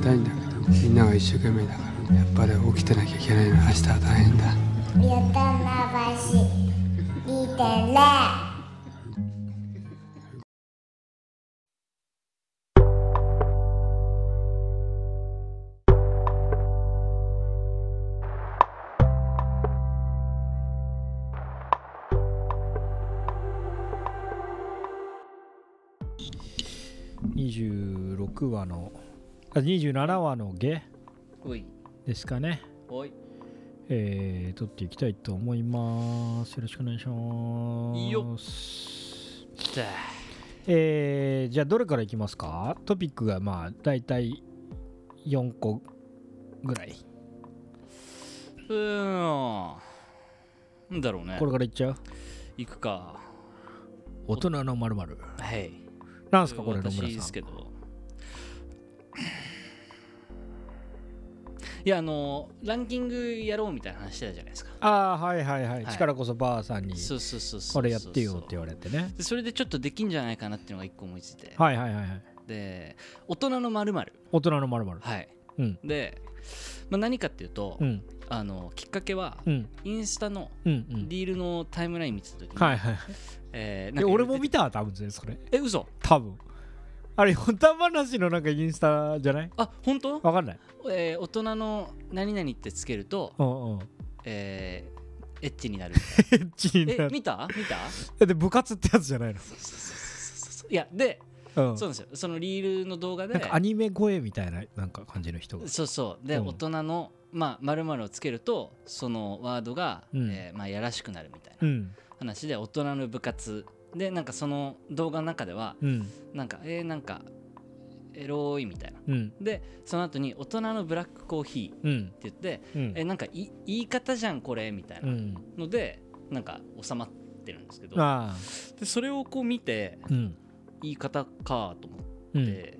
たいんだけどみんなが一生懸命だからやっぱり起きてなきゃいけないの。明日は大変だ。ゆたまばし見てね。26話のあ27話の下ですかね。おい。えー、撮っていきたいと思います。よろしくお願いします。いいよじゃえー、じゃあどれからいきますか？トピックがまあ大体4個ぐらい、うーん。なんだろうね。これからいっちゃう？行くか。大人のまるまるはい。なんすかこれ野私村さん。ですけどいやあのランキングやろうみたいな話してたじゃないですか。ああはいはいはい、はい。力こそばあさんにそうそうそうそうこれやってよって言われてね。でそれでちょっとできんじゃないかなっていうのが一個思いついて、はいはいはいはい。で大人のまる大人のまるまるはい、うん。で、まあ、何かっていうと、うん。あのきっかけはうん。インスタのうんうん。リールのタイムライン見てた時に、はいはいえーで俺も見た多分ねそれ。え嘘？多分あれヨタ話のなんかインスタじゃない？あ本当？わかんない。えー大人の何々ってつけると、うんうん。えーエッチになる。エッチになる。え見た？見た？えで部活ってやつじゃないの？いやで、うん。そうなんですよ。そのリールの動画でなんかアニメ声みたいななんか感じの人が。そうそう。で、うん。大人のまあ〇〇をつけるとそのワードが、うん。えーまあ、やらしくなるみたいなうん。話で大人の部活でなんかその動画の中ではうん。なんかえー、なんかエロいみたいな。うん。でその後に大人のブラックコーヒーってうん。言って、うん。えなんかい言い方じゃんこれみたいうなんので、なんか収まってるんですけどあでそれをこう見てあうん。言い方かと思って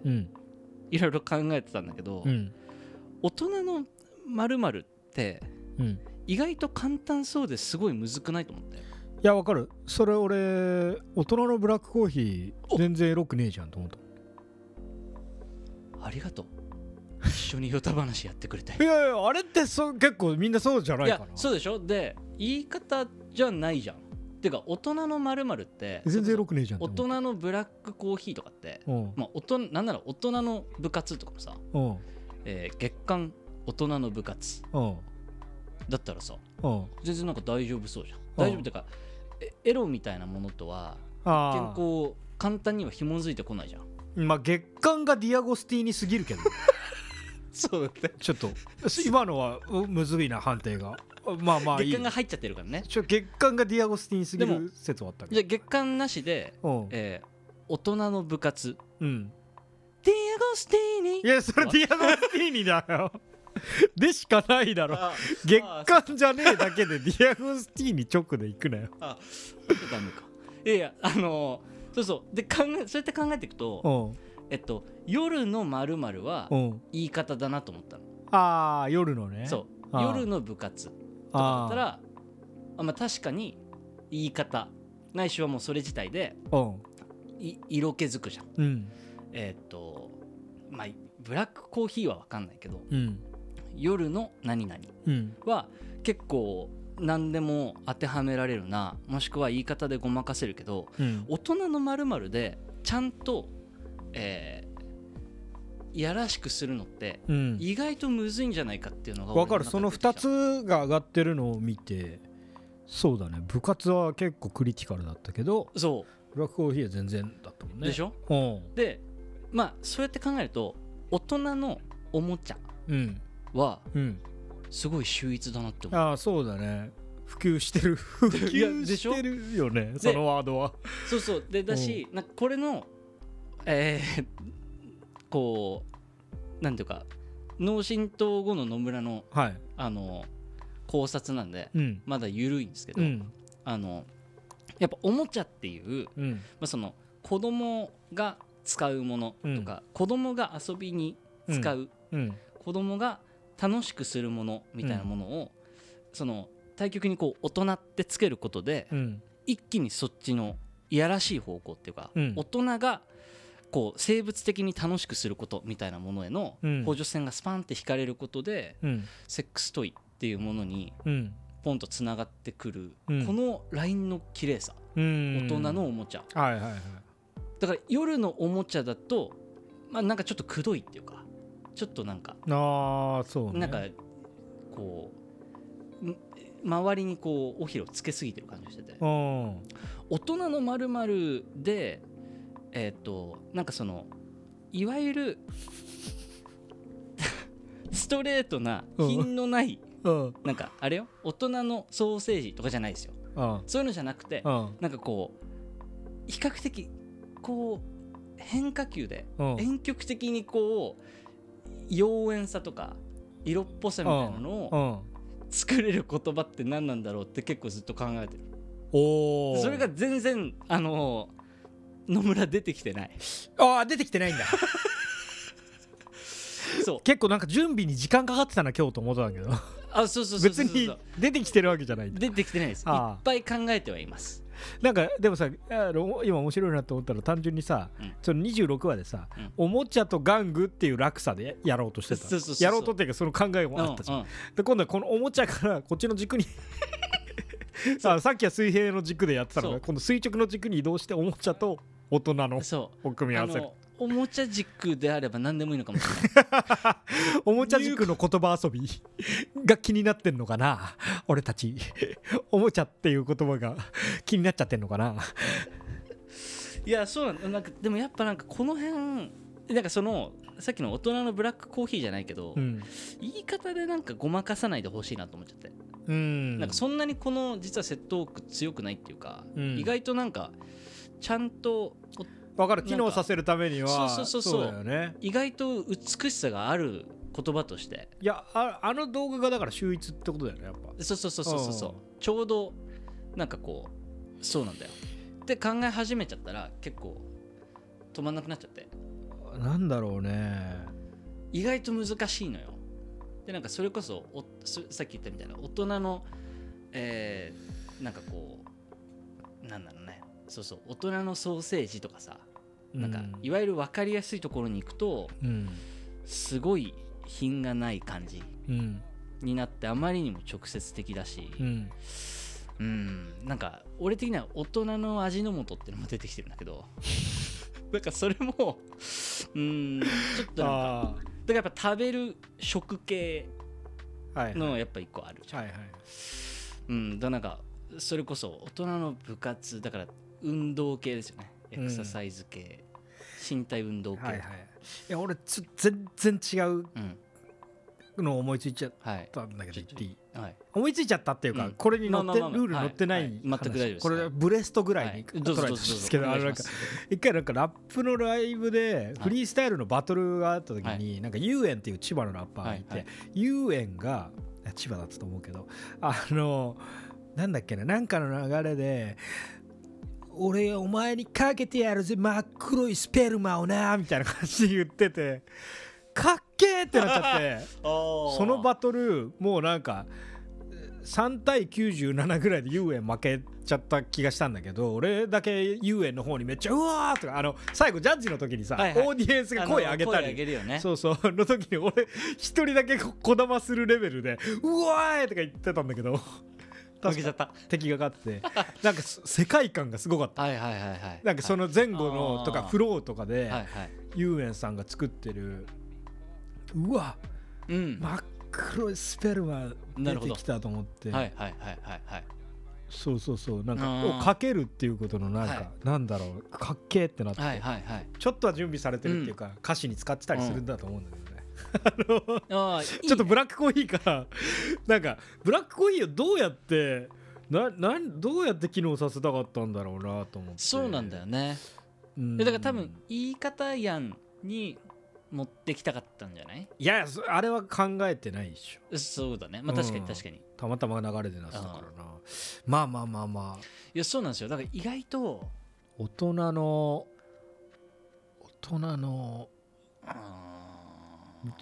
いろいろ考えてたんだけど、うん。大人のってうん。意外と簡単そうですごいむずくないと思っていやわかる。それ俺大人のブラックコーヒーお。全然エロくねえじゃんと思った。ありがとう。一緒にヨタ話やってくれて。いやいやあれってそ結構みんなそうじゃないいかな。やそうでしょ？で言い方じゃないじゃん。てか大人の〇〇って全然エロくねえじゃん大人のブラックコーヒーとかって、うん。まあ、大人なんなら大人の部活とかもさ、うん。えー月間大人の部活うん。だったらさうん。全然なんか大丈夫そうじゃん。うん。大丈夫っていうかえエロみたいなものとはあ健康簡単には紐づいてこないじゃん。あまあ月間がディアゴスティーニすぎるけど そうだってちょっと今のはうむずいな判定が。まあまあいい。月刊が入っちゃってるからね。ちょ月刊がディアゴスティーニすぎる説はあったけじゃあ月刊なしで、どえー大人の部活。うん、うん、ディアゴスティーニ。いやそれディアゴスティーニだよでしかないだろ。あ月刊じゃねえだけでディアゴスティーニ直で行くなよ。あダメか。いやいやあのーそうそう。で考えそうやって考えていくと、うん。えっと夜のまるはうん。言い方だなと思ったの、ああ夜のね。そう。夜の部活とかだったらあまあ確かに言い方ないしはもうそれ自体で色気づくじゃん。うん。うんえーっとまあブラックコーヒーは分かんないけどうん夜の何々うん。は結構何でも当てはめられるな。もしくは言い方でごまかせるけどうん。大人のまるでちゃんと、えーいやらしくするのってうん。意外とむずいんじゃないかっていうのがわかる。その2つつが上がってるのを見てそうだね。部活は結構クリティカルだったけどそブラックコーヒーは全然だったもんね。うでしょ？うん。でまあそうやって考えると大人のおもちゃうんはうん。すごい秀逸だなって思う。ああそうだね。普及してる。普及でしてるよねそのワードは。そうそう。でだしなんかこれのえー こうなんていうか脳震盪後の野村のはい。あの考察なんでうん。まだ緩いんですけど、うん。あのやっぱおもちゃっていう、まうん。あ、その子供が使うものとか、子供が遊びに使う、うん。子供が楽しくするものみたいなものを、その対極にこう大人ってつけることで、うん。一気にそっちのいやらしい方向っていうか、うん。大人がこう生物的に楽しくすることみたいなものへのうん。補助線がスパンって引かれることで、うん。セックストイっていうものにうん。ポンとつながってくる、うん。このラインの綺麗さ、うん。大人のおもちゃ。だから夜のおもちゃだとまあなんかちょっとくどいっていうかちょっとなんかああそうね。なんかこうん周りにこう尾ひれをつけすぎてる感じがしてて。うん。大人のまるでえっ、となんかそのいわゆるストレートな品のないうん。なんかあれよ大人のソーセージとかじゃないですよ。うん。そういうのじゃなくてうん。なんかこう比較的こう変化球でうん。遠曲的にこう妖艶さとか色っぽさみたいなのをうん。作れる言葉って何なんだろうって結構ずっと考えてる。おおそれが全然あの野村出てきてない。ああ出てきてないんだ。そう。結構なんか準備に時間かかってたな今日と思ってたんだけど。あそうそうそう別に出てきてるわけじゃない出てきてないです。いっぱい考えてはいますなんかでもさ今面白いなと思ったら単純にさ、うん。その26話でさ、うん。おもちゃと玩具っていう落差でややろうとしてた。やろうとっていうかその考えもあったじゃん、うんうん。で今度はこのおもちゃからこっちの軸に ささっきは水平の軸でやってたのが今度垂直の軸に移動しておもちゃと大人のを組み合わせるおもちゃ軸であれば何でもいいのかもしれない。おもちゃ軸の言葉遊びが気になってんのかな？俺たち。おもちゃっていう言葉が気になっちゃってんのかな？いやそうなんだ。なんかでもやっぱなんかこの辺なんかそのさっきの大人のブラックコーヒーじゃないけど、うん、言い方でなんかごまかさないでほしいなと思っちゃって、うん、なんかそんなにこの実はセットオーク強くないっていうか、うん。意外となんかちゃんとお分かる。機能させるためには。そうそうそうそう。だよね。意外と美しさがある言葉として。いやああの動画がだから秀逸ってことだよねやっぱ。そうそうそうそうそうそう。ちょうどなんかこうそうなんだよ。って考え始めちゃったら結構止まんなくなっちゃって。なんだろうね。意外と難しいのよ。でなんかそれこそおそさっき言ったみたいな大人のえーなんかこうなんだろうね。そうそう大人のソーセージとかさなんかうん。いわゆる分かりやすいところに行くとうんすごい品がない感じうんになってあまりにも直接的だしうん。うん。なんか俺的には大人の味の素っていうのも出てきてるんだけど なんかそれもうんちょっとなんかあだからやっぱ食べる食系のやっぱ一個ある。じゃん、はいはい。うん。だなんかそれこそ大人の部活だから運動系ですよね。エクササイズ系、身体運動系、はいはい。いや俺つ全然違ううん。の思いついちゃっはいたんだけど言っていいはい。思いついちゃったっていうか、うん。これに載って、ルール載ってないはい。はい。全く大丈夫です。これブレストぐらいにはい。捉えたんですぞけど一回なんかラップのライブでフリースタイルのバトルがあった時に、なんかユーエンっていう千葉のラッパーがいて、はい。はユーエンが千葉だったと思うけどあのなんだっけななんかの流れで俺お前にかけてやるぜ。真っ黒いスペルマをなみたいな感じで言ってて。かっけーってなっちゃって。そのバトルもうなんか3対97ぐらいで遊園負けちゃった気がしたんだけど俺だけ遊園の方にめっちゃうわーとかあの最後ジャッジの時にさ、はいはい。オーディエンスが声上げたり。ね。そうそう。の時に俺一人だけここだまするレベルで「うわーい!」とか言ってたんだけど負けちゃった。敵が勝って。なんかす世界観がすごかった。はいはいはいはい。なんかその前後のとかフローとかで、遊園さんが作ってるうわうん。真っ黒いスペルマ出てきたと思って、はいはいはいはいはい。そうそうそう。なんかをかけるっていうことのなんか、はい。なんだろう。かっけーってなって、はいはいはい。ちょっとは準備されてるっていうか、歌詞に使ってたりするんだと思うんだけどね、ああちょっとブラックコーヒーからなんかブラックコーヒーをどうやってななんどうやって機能させたかったんだろうなと思って。そうなんだよね。うん。でだから多分言い方やんに持ってきたかったんじゃない？いやそあれは考えてないでしょ。そうだね。まあ確かにうん。確かに。いたまたま流れでなってたからな。まあまあまあまあ。やそうなんですよ。だから意外と大人の大人の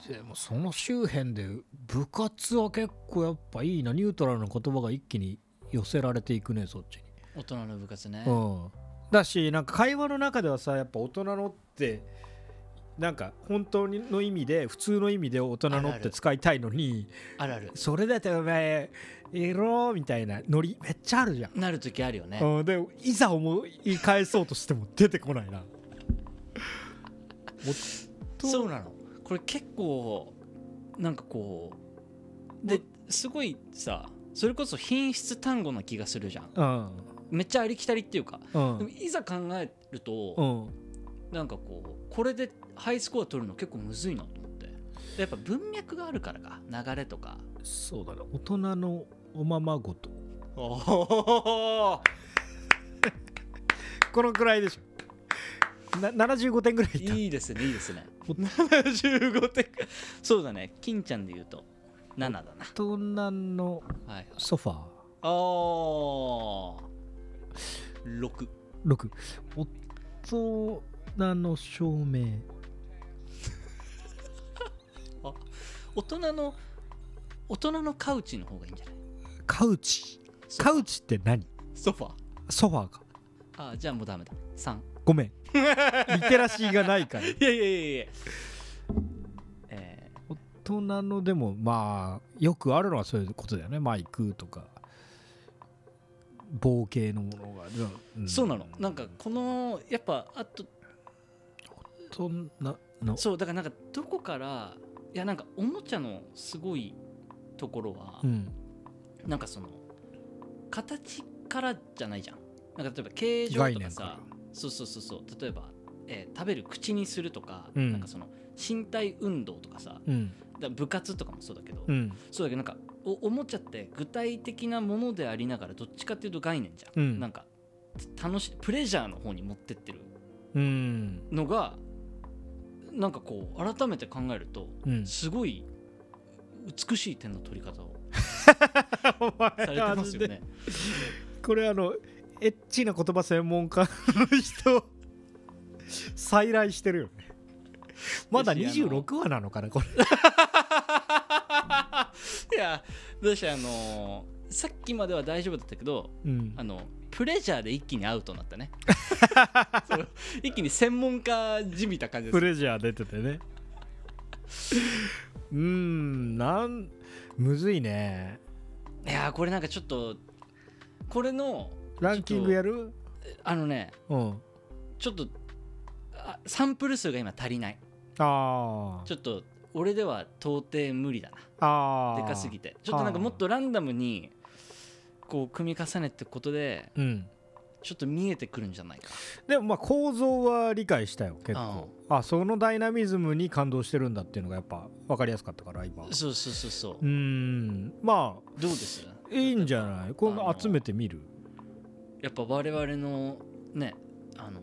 でもその周辺で部活は結構やっぱいいなニュートラルな言葉が一気に寄せられていくねそっちに、大人の部活ね。うん。だしなんか会話の中ではさやっぱ大人のってなんか本当の意味で普通の意味で大人のって使いたいのにあるある。それだってお前エロみたいなノリめっちゃあるじゃん、なる時あるよね。うん、でいざ思い返そうとしても出てこないな。そうなのこれ結構なんかこうですごいさそれこそ品質単語な気がするじゃん。うん。めっちゃありきたりっていうか。うん。でもいざ考えると、うん。なんかこうこれでハイスコア取るの結構むずいなと思って。でやっぱ文脈があるからか流れとか。そうだね大人のおままごと。おお このくらいでしょな75点ぐらいいいいですねいいですね。75点。そうだね。金ちゃんで言うと7だな。大人のはい。ソファー。あー。6 6大人の照明。大人の大人のカウチの方がいいんじゃない？カウチ。カウチって何？ソファー。ソファーか。あーじゃあもうダメだ。3ごめん。リテラシーがないから。いやいやいやいや。え大人のでもまあよくあるのはそういうことだよね。マイクとか。棒系のものが、うーそうなの。なんかこのやっぱあとそんなの。そうだからなんかどこからいやなんかおもちゃのすごいところは、うん。なんかその形からじゃないじゃん。なんか例えば形状とかさそうそうそうそう。例えば、えー食べる口にするとか、うん。なんかその身体運動とかさうん。だ部活とかもそうだけど、うん。そうだけどなんかおおもちゃって具体的なものでありながらどっちかっていうと概念じゃん、うん。なんか楽しいプレジャーの方に持ってってるうん。のがなんかこう改めて考えるとうん。すごい美しい点の取り方を されてますよね。これあのエッチな言葉専門家の人再来してるよね。まだ私あの26話なのかなこれ。いやどうしてあのーさっきまでは大丈夫だったけどうん。あのプレジャーで一気にアウトになったね。一気に専門家じみた感じです。プレジャー出ててね。うーんなんむずいね。いやーこれなんかちょっとこれのランキングやる？あのねうん。ちょっとあサンプル数が今足りない。あちょっと俺では到底無理だな。ああでかすぎて。ちょっとなんかもっとランダムにこう組み重ねていくことでうん。ちょっと見えてくるんじゃないかでもまあ構造は理解したよ結構。あそのダイナミズムに感動してるんだっていうのがやっぱ分かりやすかったから今。うそうそうそうそう。ーん。まあどうです？いいんじゃない？この集めてみる？やっぱ我々のねあの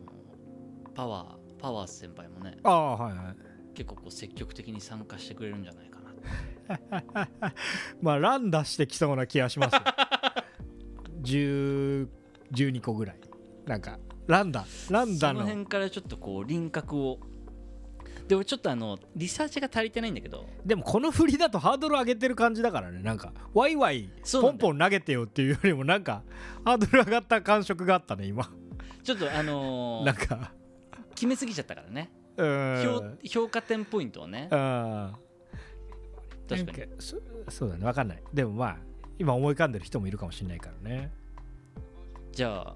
パワーパワー先輩もねああはいはい。結構こう積極的に参加してくれるんじゃないかな まあラン出してきそうな気がしますよ。10 12個ぐらい。なんかランダランその。ダの辺からちょっとこう輪郭をで俺ちょっとあのリサーチが足りてないんだけど。でもこの振りだとハードル上げてる感じだからね。なんかワイワイポンポン投げてよっていうよりもなんかハードル上がった感触があったね今。ちょっとあのー なんか。決めすぎちゃったからね。評価点ポイントをね。あ確かに。にそそうだね分かんない。でもまあ今思い浮かんでる人もいるかもしれないからね。じゃあ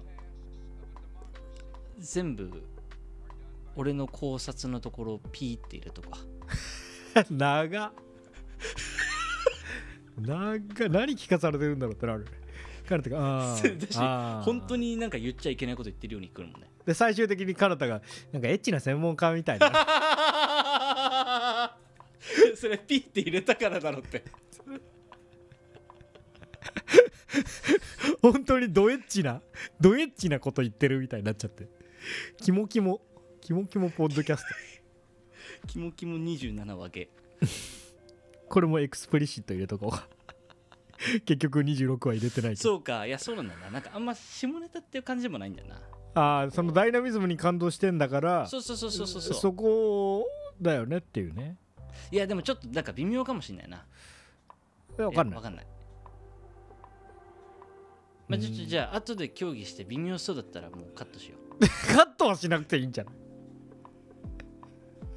全部俺の考察のところをピーって入れとか 長っ。長っ。何聞かされてるんだろうってなる彼方があ あー。本当になんか言っちゃいけないこと言ってるように来るもんね。で最終的に彼方がなんかエッチな専門家みたいな。それピーって入れたからだろって。本当にドエッチなドエッチなこと言ってるみたいになっちゃって。キモキモキモキモポッドキャスト。キモキモ27分け。これも explicit 入れとこう。結局26は入れてないそうか。いやそうなんだな。なんかあんま下ネタっていう感じでもないんだよな。ああそのダイナミズムに感動してんだからそうそうそうそうそうそこだよねっていうね。いやでもちょっとなんか微妙かもしれないな。分かんないやわかんない。まあちょっとじゃあ後で協議して微妙そうだったらもうカットしよう。カットはしなくていいんじゃない？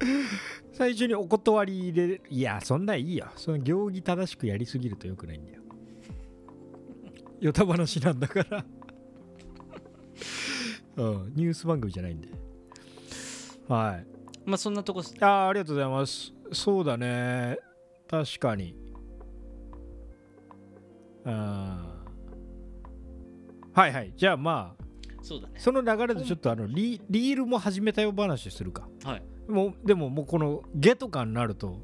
最初にお断り入れるいやそんなんいいよ。その行儀正しくやりすぎるとよくないんだよ。ヨタ話なんだから。うん。ニュース番組じゃないんで。はい。まあそんなとこあーありがとうございます。そうだね。確かに。あー。はいはい。じゃあまあそうだね。その流れでちょっとあのリリールも始めたよ話するか。はいもうでももうこのゲとかになると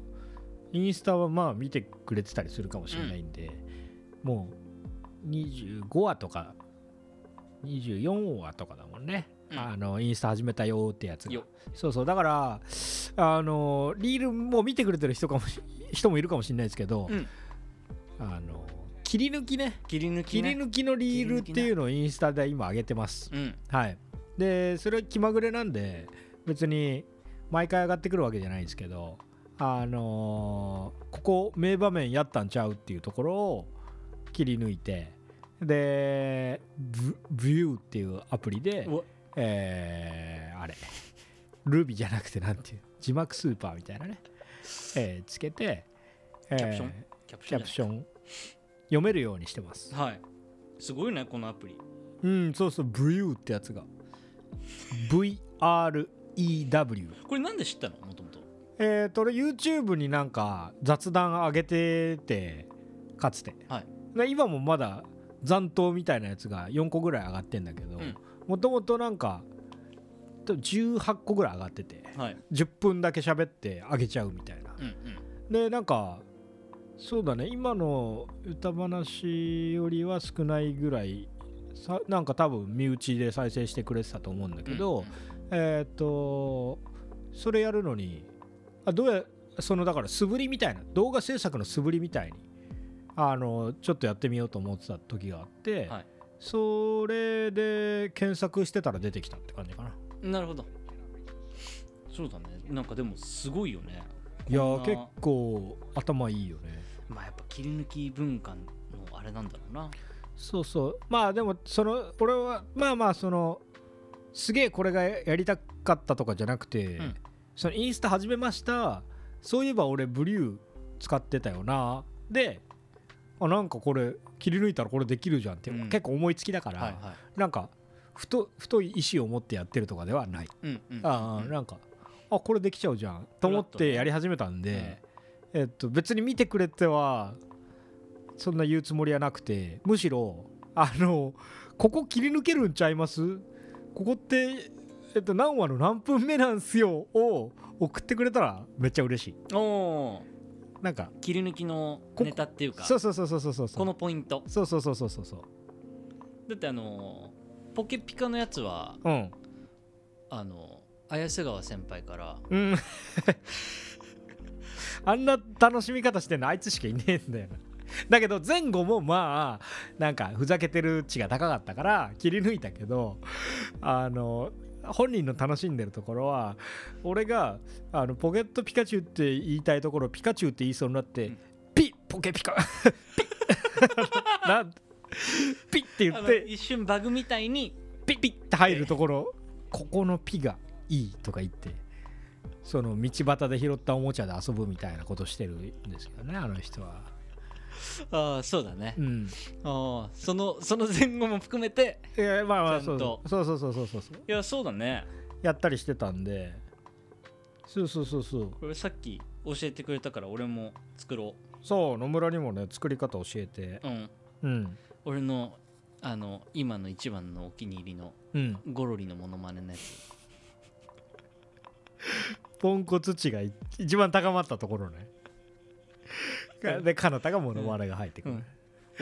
インスタはまあ見てくれてたりするかもしれないんで、もう25話とか24話とかだもんね、うん。あのインスタ始めたよってやつが。よ。そうそう。だからあのリールも見てくれてる人かもし人もいるかもしれないですけど、うん。あの切り抜きね。切り抜き切ねり抜きのリールっていうのをインスタで今上げてます。うん。はい。でそれは気まぐれなんで別に毎回上がってくるわけじゃないんですけどあのーここ名場面やったんちゃうっていうところを切り抜いてでブビューっていうアプリでえーあれルビじゃなくてなんていう字幕スーパーみたいなね、えーつけて、えーキャプション？キャプション読めるようにしてます。はい。すごいねこのアプリ。うんそうそうブリューってやつが VREW これなんで知ったの？もともとえっと俺 YouTube になんか雑談上げててかつて、はい。で今もまだ残党みたいなやつが4個ぐらい上がってんだけどうん。もともとなんか多分18個ぐらい上がっててはい。10分だけ喋って上げちゃうみたいな。うんうん。でなんかそうだね。今の歌話よりは少ないぐらいさなんか多分身内で再生してくれてたと思うんだけど、うんえーっとそれやるのにあどうやそのだから素振りみたいな動画制作の素振りみたいにあのちょっとやってみようと思ってた時があって、はい。それで検索してたら出てきたって感じかな。うんなるほど。そうだね。なんかでもすごいよね。いや結構頭いいよね。まあやっぱ切り抜き文化のあれなんだろうな。そうそう。まあでもその俺はまあまあそのすげえこれがやりたかったとかじゃなくて、ん。そのインスタ始めましたそういえば俺ブリュー使ってたよなであなんかこれ切り抜いたらこれできるじゃんっていう、うん。結構思いつきだから、はいはい。なんか太太い意思を持ってやってるとかではない、うんうんああなんかあこれできちゃうじゃんと思ってやり始めたんで、えっと、別に見てくれてはそんな言うつもりはなくてむしろあのここ切り抜けるんちゃいます？ここって、えっと、何話の何分目なんすよを送ってくれたらめっちゃ嬉しい。おおなんか切り抜きのこネタっていうか。そうそうそうそうそうそう。このポイント。そうそうそうそうそうそう。だってあのポケピカのやつはうん。あの綾瀬川先輩からうん。あんな楽しみ方してんのあいつしかいねえんだよなだけど前後もまあなんかふざけてる値が高かったから切り抜いたけどあの本人の楽しんでるところは俺があのポケットピカチュウって言いたいところピカチュウって言いそうになって、うん。ピッポケピカ。ピッピッって言って一瞬バグみたいにピッピッって入るところ。ここのピがいいとか言ってその道端で拾ったおもちゃで遊ぶみたいなことしてるんですけどねあの人はああそうだね。うん。ああそのその前後も含めていやまあまあそうそうそうそうそうそうそう。いやそうだね。やったりしてたんで。そうそうそうそう。これさっき教えてくれたから俺も作ろそう野村にもね作り方教えて。ううん。うん。俺のあの今の一番のお気に入りのうん。ゴロリのモノマネのやつ。ポンコツ値がい一番高まったところね でかなたがモノマネが入ってくる、うん。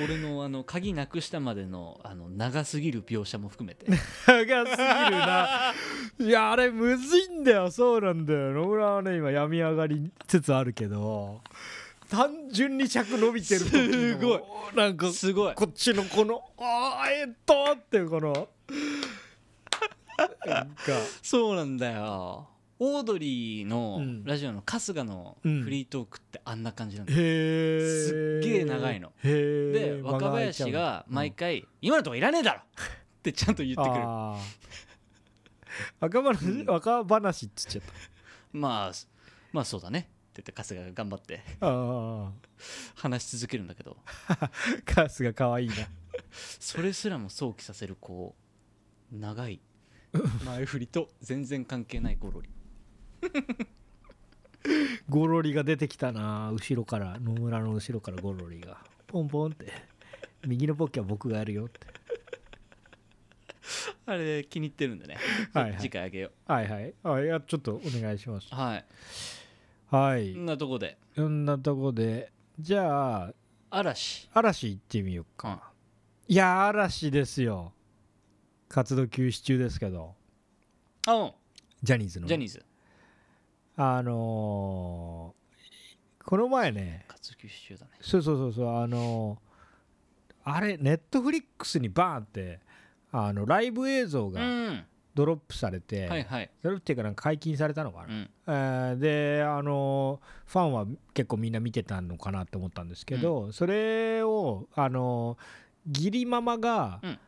俺のあの鍵なくしたまでのあの長すぎる描写も含めて。長すぎるな。いやあれむずいんだよ。そうなんだよ。野村はね今病み上がりつつあるけど。単純に尺伸びてるすごい。なんかすごい。こっちのこのあーえっとっていうこの。そうなんだよオードリーのうん。ラジオの春日のうん。フリートークってあんな感じなんだよ、へえすっげえ長いの。へえで若林が毎回「今のとこいらねえだろ!」ってちゃんと言ってくる。あ若話若話っつっちゃっまあまあそうだね。って言って春日が頑張って話し続けるんだけど。あカスが可愛いな。それすらも想起させるこう長い。前振りと全然関係ないゴロリ ゴロリが出てきたな後ろから。野村の後ろからゴロリが。ポンポンって。右のポッケは僕がやるよって。あれ気に入ってるんでね。はいはい。次回あげよはいはい。あいやちょっとお願いします。うはい。はい。こんなとこで。そんなとこで。じゃあ嵐。嵐行ってみようか、いやー嵐ですよ。活動休止中ですけど。あうん。ジャニーズの。ジャニーズあのーこの前ね活だね。そうそうそうそうあのーあれネットフリックスにバーンってあのライブ映像うがん。ドロップされて、はいはい。ドロップっていうかなんか解禁されたのかな、うん。えーであのファンは結構みんな見てたのかなって思ったんですけど、それをあの義理ママが、うん。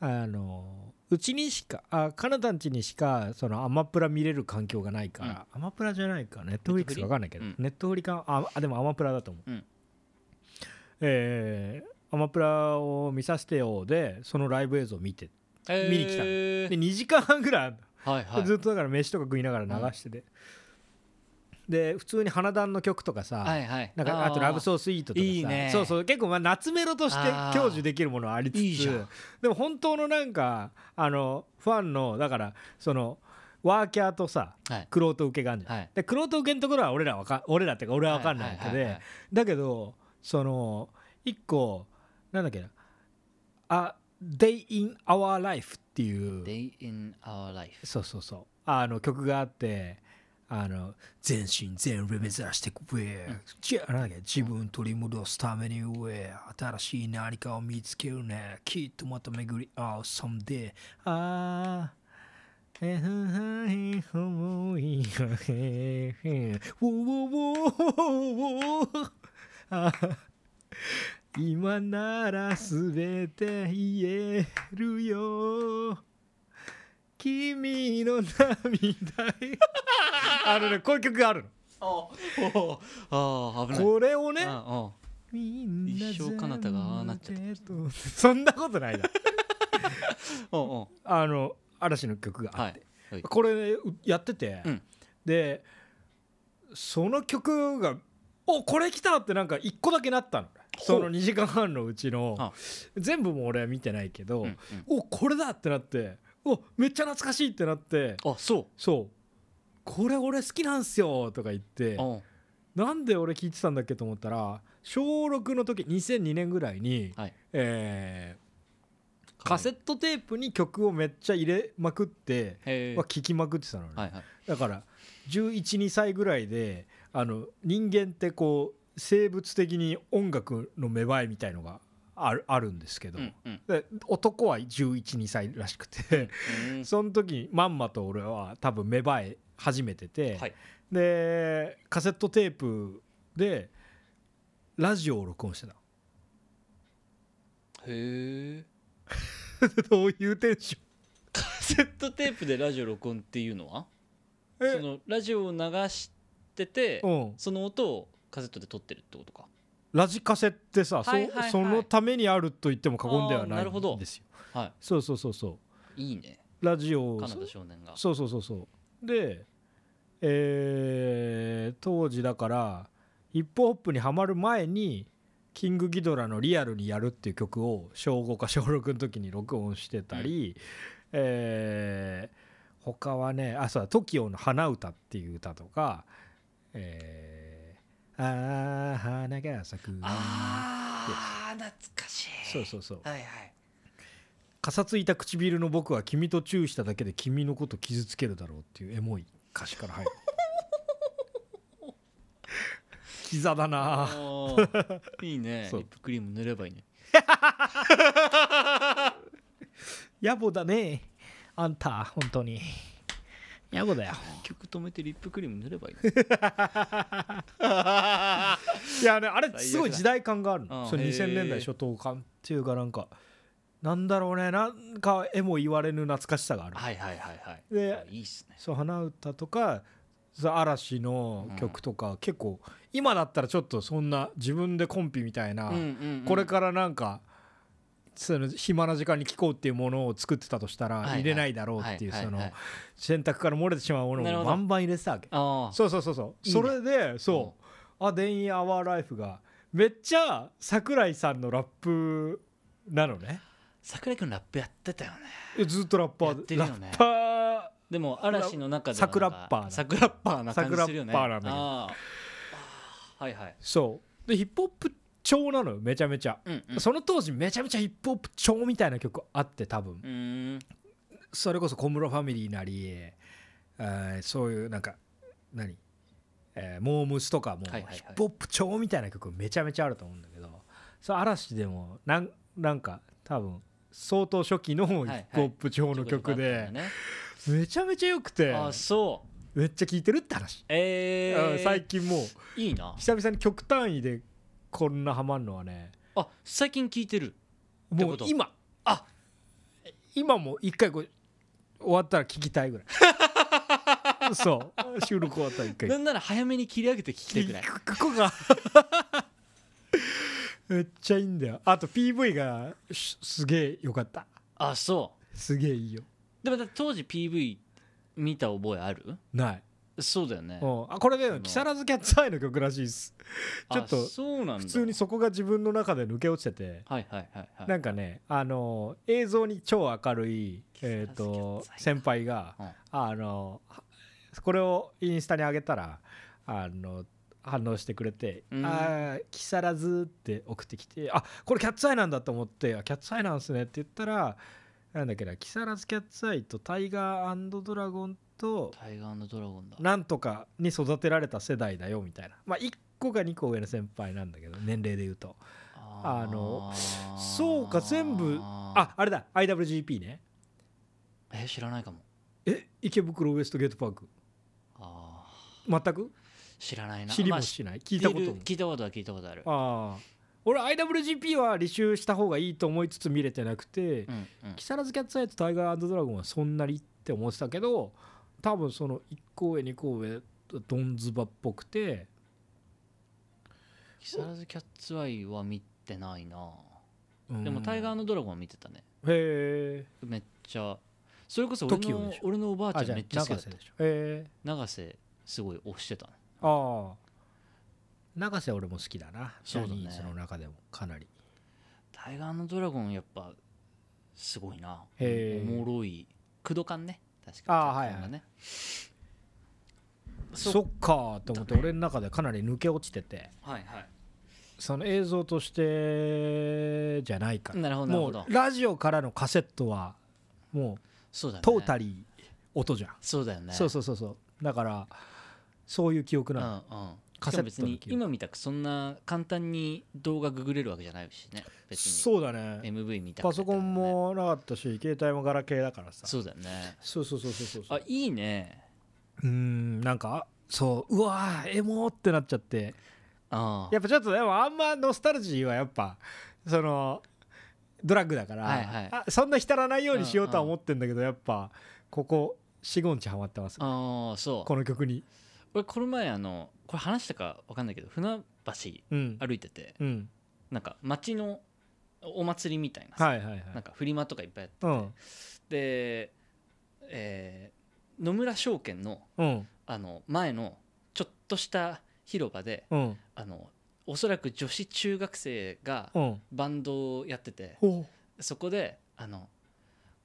あのうちにしかあカナダんちにしかそのアマプラ見れる環境がないから、アマプラじゃないか。ネットフリックス。か分かんないけど、うん。ネットフリかああでもアマプラだと思う、うん。えーアマプラを見させてよでそのライブ映像を見て見に来たで2時間半ぐらいはいはい。ずっとだから飯とか食いながら流してて、で普通に花壇の曲とかさ、はいはい。なんかあと「ラブソースイート」とかさいいね。そうそう結構まあ夏メロとして享受できるものはありつつでも本当のなんかあのファンのだからそのワーキャーとさはい。クロート受けがあるじゃん、はい。でクロート受けのところは俺らわか俺らっていうか俺は分かんないわけでだけどその一個なんだっけな「A Day in Our Life」っていう Day in our life そうそうそう。あの曲があってあの全身全霊目指してく上、じゃなんだっけ自分取り戻すために上新しい何かを見つけるね。きっとまた巡り合う someday ああえふはい思いがへへ。ウォーウォーウォーウォ今ならすべて言えるよ君の涙へあのねこういう曲があるああ危ない。のこれをね一生彼方がああなっちゃった。そんなことないだ あの嵐の曲があって、はいはい。これ、ね、うやってて、うん。でその曲がおこれ来たってなんか1個だけなったの。その2時間半のうちの。は全部も俺は見てないけど、うんうん。おこれだってなっておめっちゃ懐かしいってなって。あそう。そう。これ俺好きなんすよとか言って。なんで俺聞いてたんだっけと思ったら小6の時2002年ぐらいに、はい。えーカセットテープに曲をめっちゃ入れまくっては聴きまくってたのね、はいはい。だから1112歳ぐらいであの人間ってこう生物的に音楽の芽生えみたいのがあるあるんですけど、うんうん。で男は1112歳らしくて。うん。その時にまんまと俺は多分芽生え始めてて、はい。でカセットテープでラジオを録音してたへえ どういうテンション？カセットテープでラジオ録音っていうのは？そえのラジオを流しててうん、その音をカセットで撮ってるってことかラジカセってさ、そはいはいはい。そのためにあると言っても過言ではないるほどんですよ。はそうそうそうそう。いいいね。ラジオをカナダ少年が。そうそうそうそう。でえー当時だからヒップホップにはまる前にキングギドラの「リアルにやる」っていう曲を小5か小6の時に録音してたり、えー他はねあそうだ TOKIO の「花歌」っていう歌とか「えー、あー花が咲く」あー懐かしい。そうそうそうはいはい。かさついた唇の僕は君とチューしただけで君のこと傷つけるだろうっていうエモい歌詞から入る。キザだな。いいね。リップクリーム塗ればいいね。野暮だね。あんた本当に野暮だよ。曲止めてリップクリーム塗ればいいね いやねあれすごい時代感があるの。そうあへー2000年代初頭感っていうかなんかなんだろうねなんかえも言われぬ懐かしさがある、はいはいはいはい。でいいっすね。そう花歌とか嵐の曲とか、結構今だったらちょっとそんな自分でコンピみたいな、うんうんうん。これからなんかその暇な時間に聴こうっていうものを作ってたとしたら入れないだろうっていうその選択から漏れてしまうものをバンバン入れてたわけ。ああ。そうそうそうそう。それでそう「あデインアワーライフがめっちゃ桜井さんのラップなのね。桜井君ラップやってたよね。えずっとラッパやってるよね。ーラッパー。でも嵐の中ではサクラッパーな。サクラッパーな感じするよね。サクラッパーなんだはいはい。そう。でヒップホップ調なのよめちゃめちゃ、うんうん。その当時めちゃめちゃヒップホップ調みたいな曲あって多分。それこそ小室ファミリーなり、えーそういうなんか何、えーモームスとかもヒップホップ調みたいな曲めちゃめちゃあると思うんだけどそう嵐でもなんなんか多分相当初期のヒップホップ調の曲でね。めちゃめちゃ良くてあそう。めっちゃ聴いてるって話、えうんー、最近もういいな。久々に極単位でこんなハマるのはね。あ最近聞いてる。もう今。あ。今も一回こう終わったら聞きたいぐらい。そう。収録終わったら一回。なんなら早めに切り上げて聞きたい。ぐらいここが。めっちゃいいんだよ。あと PV がしすげえよかった。あそすげえいいよ。うでも当時 PV 見た覚えある？ない、そうだよね。うん、あこれね木更津キャッツアイの曲らしいです。ちょっと普通にそこが自分の中で抜け落ちてて。はいはいはいはい。なんかねあの映像に超明るい、えー、と先輩がうんあのはこれをインスタに上げたらあの反応してくれて「うん。ああ木更津」って送ってきて「あこれキャッツアイなんだ」と思って「あキャッツアイなんですね」って言ったらなんだっけな木更津キャッツアイとタイガードラゴンとタイガードラゴンだ。なんとかに育てられた世代だよみたいな。まあ1個か2個上の先輩なんだけど年齢で言うと。あのーそうか全部ああれだ IWGP ね。え知らないかも。え池袋ウエストゲートパーク。あ全く？ー知らないな。知りまあもしない？聞いたことも？聞いたことは聞いたことある。ああ俺 IWGP は履修した方がいいと思いつつ見れてなくて、うんうん。木更津キャッツアイとタイガードラゴンはそんなにって思ってたけど多分その1個上2個上ドンズバっぽくて木更津キャッツアイは見てないな。うん。でもタイガードラゴンは見てたね。へえ。めっちゃ。それこそ俺の俺のおばあちゃんめっちゃ好きだった永瀬でしょ。へえ。永瀬すごい推してたの。ああ永瀬俺も好きだな。ジャニーズの中でもかなり。タイガードラゴンやっぱすごいな。おもろい。駆動感ね。確かあーはいはいねそっか。と思って俺の中でかなり抜け落ちてて。はいはい。その映像としてじゃないから。なるほどなるもほど。うラジオからのカセットはもそうだね。うトータリー音じゃん、そうだよね。そうそうそうそう。だからそういう記憶うんなの、うんカセット別に今みたくそんな簡単に動画ググれるわけじゃないしね。別に。そうだね。MV 見たパソコンもなかったし携帯もガラケーだからさ。そうだよね。そうそうそうそうそうあいいね。うーんなんかそううわーエモってなっちゃって。あやっぱちょっとでもあんまノスタルジーはやっぱそのドラッグだから、はいはい。あそんな浸らないようにしようとは思ってんだけど、やっぱここ45日ハマってます。ああそう。この曲に俺この前あのこれ話したか分かんないけど船橋うん。歩いててうん。なんか街のお祭りみたいなさはいはいはい。なんかフリマとかいっぱいやってて、うん。で、えー野村証券のうん。あの前のちょっとした広場でうん。あのおそらく女子中学生がうん。バンドをやってておそこであの「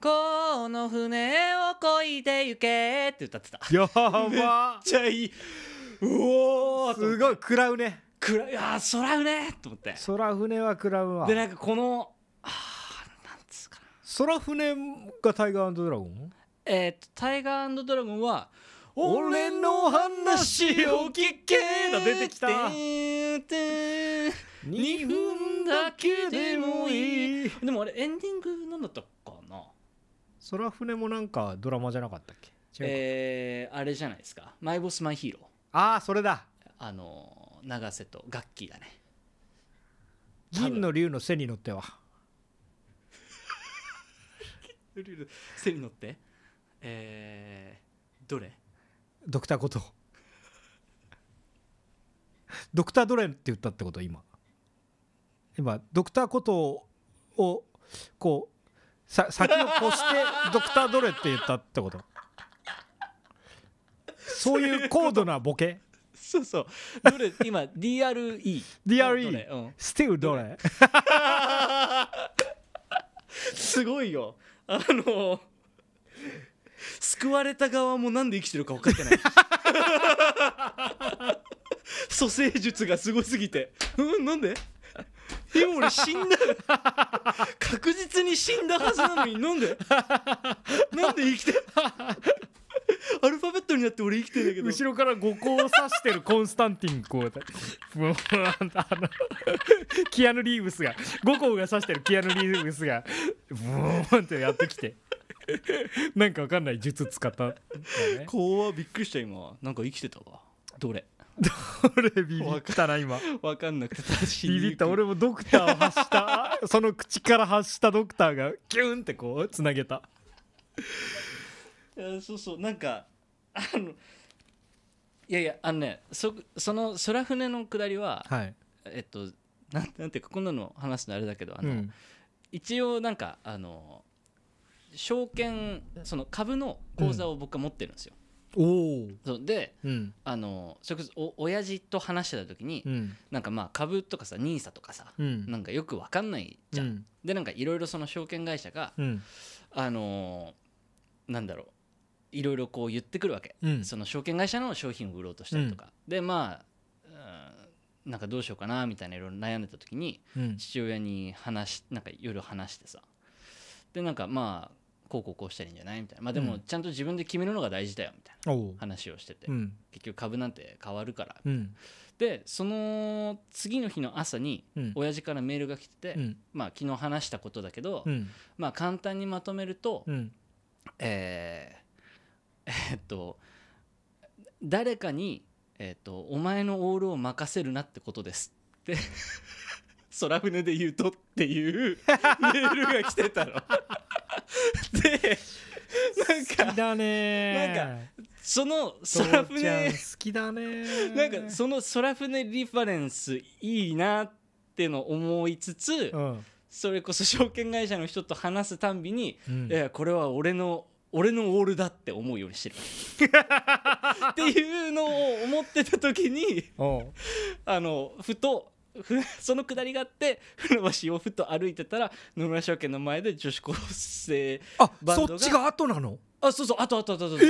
この船を漕いで行け」って歌ってた。やば。めっちゃいい。うおーすごい食らうね。くらいやー空うねと思って。空船は食らうわ。でなんかこのあーなんつうかな。空船がタイガードラゴン？えーっとタイガードラゴンは「俺の話を聞けが出てきた。2分だけでもいい。でもあれエンディングなんだったかな空船もなんかドラマじゃなかったっけ？えー、あれじゃないですか「マイボスマイヒーローああそれだ」あの永瀬とガッキーだね。銀の竜の背に乗っては。背に乗って？えー、どれ？ドクターこと。ドクタードレンって言ったってこと今。今ドクターことをこうさ先を越してドクタードレって言ったってこと？そういう高度なボケ？そうそう。どれ？今 DRE DRE うん。スティルどれ？すごいよ。あの救われた側もなんで生きてるか分かってない。蘇生術がすごすぎて。うん？なんで？今俺死んだ確実に死んだはずなのに。なんで？なんで生きて？アルファベットになって俺生きてんだけど。後ろから五光を指してるコンスタンティンこうやってもうあのキアヌ・リーブスが。五光が指してるキアヌ・リーブスが。ブーンってやってきて。なんかわかんない。術使った。ね怖びっくりした今。なんか生きてたわ。どれ？俺ビビったな今。分かんなくてビビった。俺もドクターを発した。その口から発したドクターがギュンってこうつなげた。いやそうそう。なんかあのいやいやあのねそその空船の下りははい、えっとなんなんていうかこんなの話すのあれだけどあの、うん、一応なんかあの証券その株の口座を僕は持ってるんですよ、おおそうでうん。あのそれこそお親父と話してた時に、うん。なんかまあ株とかさ NISA とかさ、うん。なんかよくわかんないじゃん、うん。でなんかいろいろその証券会社が、うん。あのーなんだろういろいろこう言ってくるわけ、うん。その証券会社の商品を売ろうとしたりとか、でまあうんなんかどうしようかなみたいないろいろ悩んでた時にうん。父親に話しなんか夜話してさ。でなんかまあこうこうこうしたらいいんじゃない？みたいな。まあでもうん。ちゃんと自分で決めるのが大事だよみたいな話をしてて、うん。結局株なんて変わるから。うん。でその次の日の朝にうん。親父からメールが来てて、うん。まあ昨日話したことだけど、うん。まあ簡単にまとめると、うん。えーえーっと誰かに、えーっと「お前のオールを任せるな」ってことですって。空船で言うとっていうメールが来てたの。でなんか好きだね。なんその空ん船好きだね。なんかその空船リファレンスいいなっての思いつつうん。それこそ証券会社の人と話すたんびにうん。いやこれは俺の俺のオールだって思うようにしてる。っていうのを思ってた時にあのふとふ そのくだりがあって船橋をふと歩いてたら野村証券の前で女子高生あバンドがそっちが後なの？あそうそうあとあとあとあとえ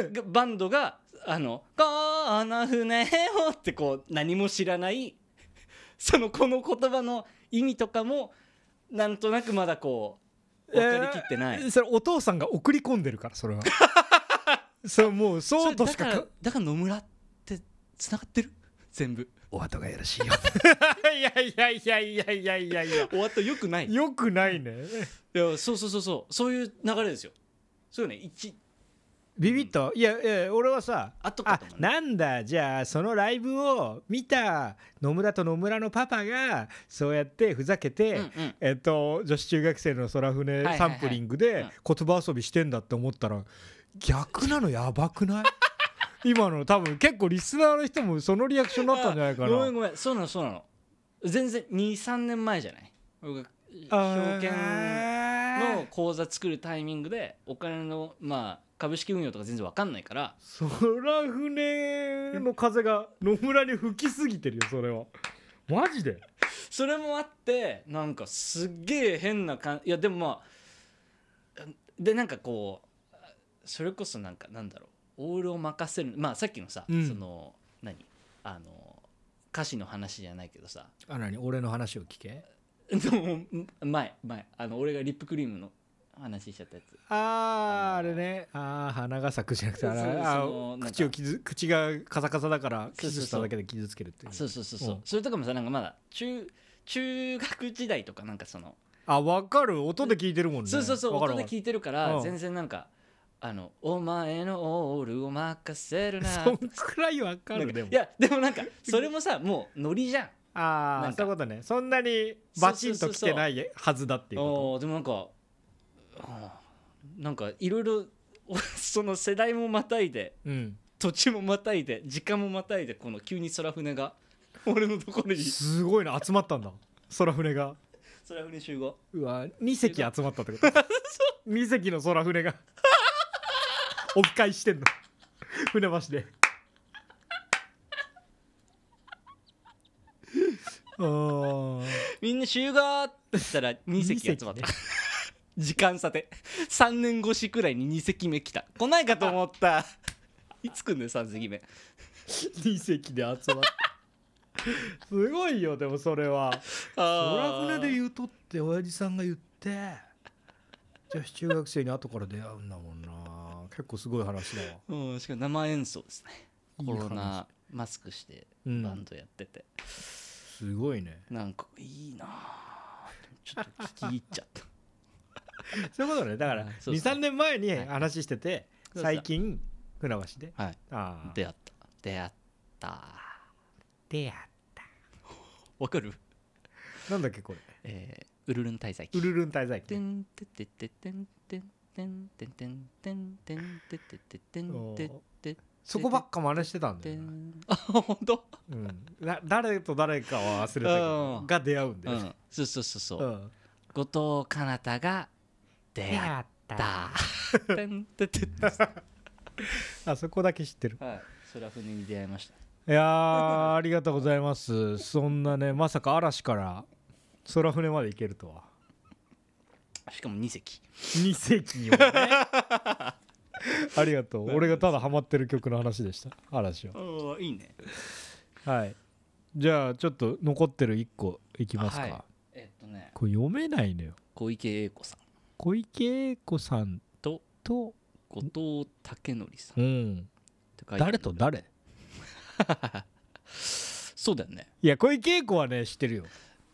え！がバンドが「あのこの船を」ってこう何も知らない そのこの言葉の意味とかもなんとなくまだこう分かりきってない。それお父さんが送り込んでるからそれは。それもうそうとしかだから野村ってつながってる？全部お後がよろしいよ。いやいやいやいやいやいや。いや終わったよくない。いよくないね。やそうそうそうそう。そういう流れですよ。そうよね一ビビったいやいや俺はさあ後かと思うね。なんだじゃあそのライブを見た野村と野村のパパがそうやってふざけて、うんうん。えっと女子中学生の空船はいはいサンプリングでうん。言葉遊びしてんだって思ったら逆なのやばくない？今の多分結構リスナーの人もそのリアクションだったんじゃないかな。ごめんごめんそうなのそうなの。全然23年前じゃない。僕が証券の口座作るタイミングでお金のまあ株式運用とか全然わかんないから。空船の風が野村に吹きすぎてるよそれは。マジで？それもあってなんかすっげえ変な感いやでもまあでなんかこうそれこそなんかなんだろうオールを任せる。まあさっきのさ、うん。その何？あの歌詞の話じゃないけどさ。あ何？俺の話を聞け？の前前あの俺がリップクリームの話しちゃったやつ。あーあれね。あー花が咲くじゃなくてあ口を傷口がカサカサだからそうそうそう。傷しただけで傷つけるっていうそうそうそうそう、うん。それとかもさなんかまだ中中学時代とかなんかその、あ分かる。音で聞いてるもんね。そうそうそう。音で聞いてるから、うん。全然なんかあの「お前のオールを任せるな」そんくらい分かる。でも。いやでもなんかそれもさもうノリじゃん。ああそういうことね。そんなにバチンときてないはずだっていうこあーでもなんかなんかいろいろおその世代もまたいでうん。土地もまたいで時間もまたいでこの急に空船が 俺のところに。すごいな。集まったんだ。空船が。空船集合。うわ2隻集まったってこと。2隻の空船がオフ会してんの。船橋で。あー。みんな集合って言ったら2隻集まった、時間差で。3年越しくらいに2隻目来た。来ないかと思った。いつ来んのよ3隻目。2隻で集まってすごいよでもそれは。空船で言うとって親父さんが言って。女子中学生に後から出会うんだもんな結構すごい話だわ。うんしかも生演奏ですね。いいコロナ話マスクしてうんバンドやってて、すごいね。なんかいいなあちょっと聞き入っちゃった。そういうことね。だからあそうそう。23年前にはい。話しててそうそう。最近船橋で。はい。ああ出会った。出会った。出会っわかる？なんだっけこれ。えー、ウルルン滞在記。ウルルン滞在記。てんててててんてんてんてんてんてんてんててててんててそこばっか真似してたんだよな、あ本当うん、な誰と誰かは忘れたけどが出会うんだよ、うんそうそうそうそううん後藤かなたが出会っったてんてててあそこだけ知ってるはい空船に出会いましたいやーありがとうございますそんなねまさか嵐から空船まで行けるとはしかも2隻2隻をね。ありがとう。俺がただハマってる曲の話でした。嵐は。ああいいね。はい。じゃあちょっと残ってる1個いきますか、はい。えっとね。これ読めないのよ。小池栄子さん。小池栄子さんとと後藤武則さん。うん。誰と？誰？そうだよね。いや小池栄子はね知ってるよ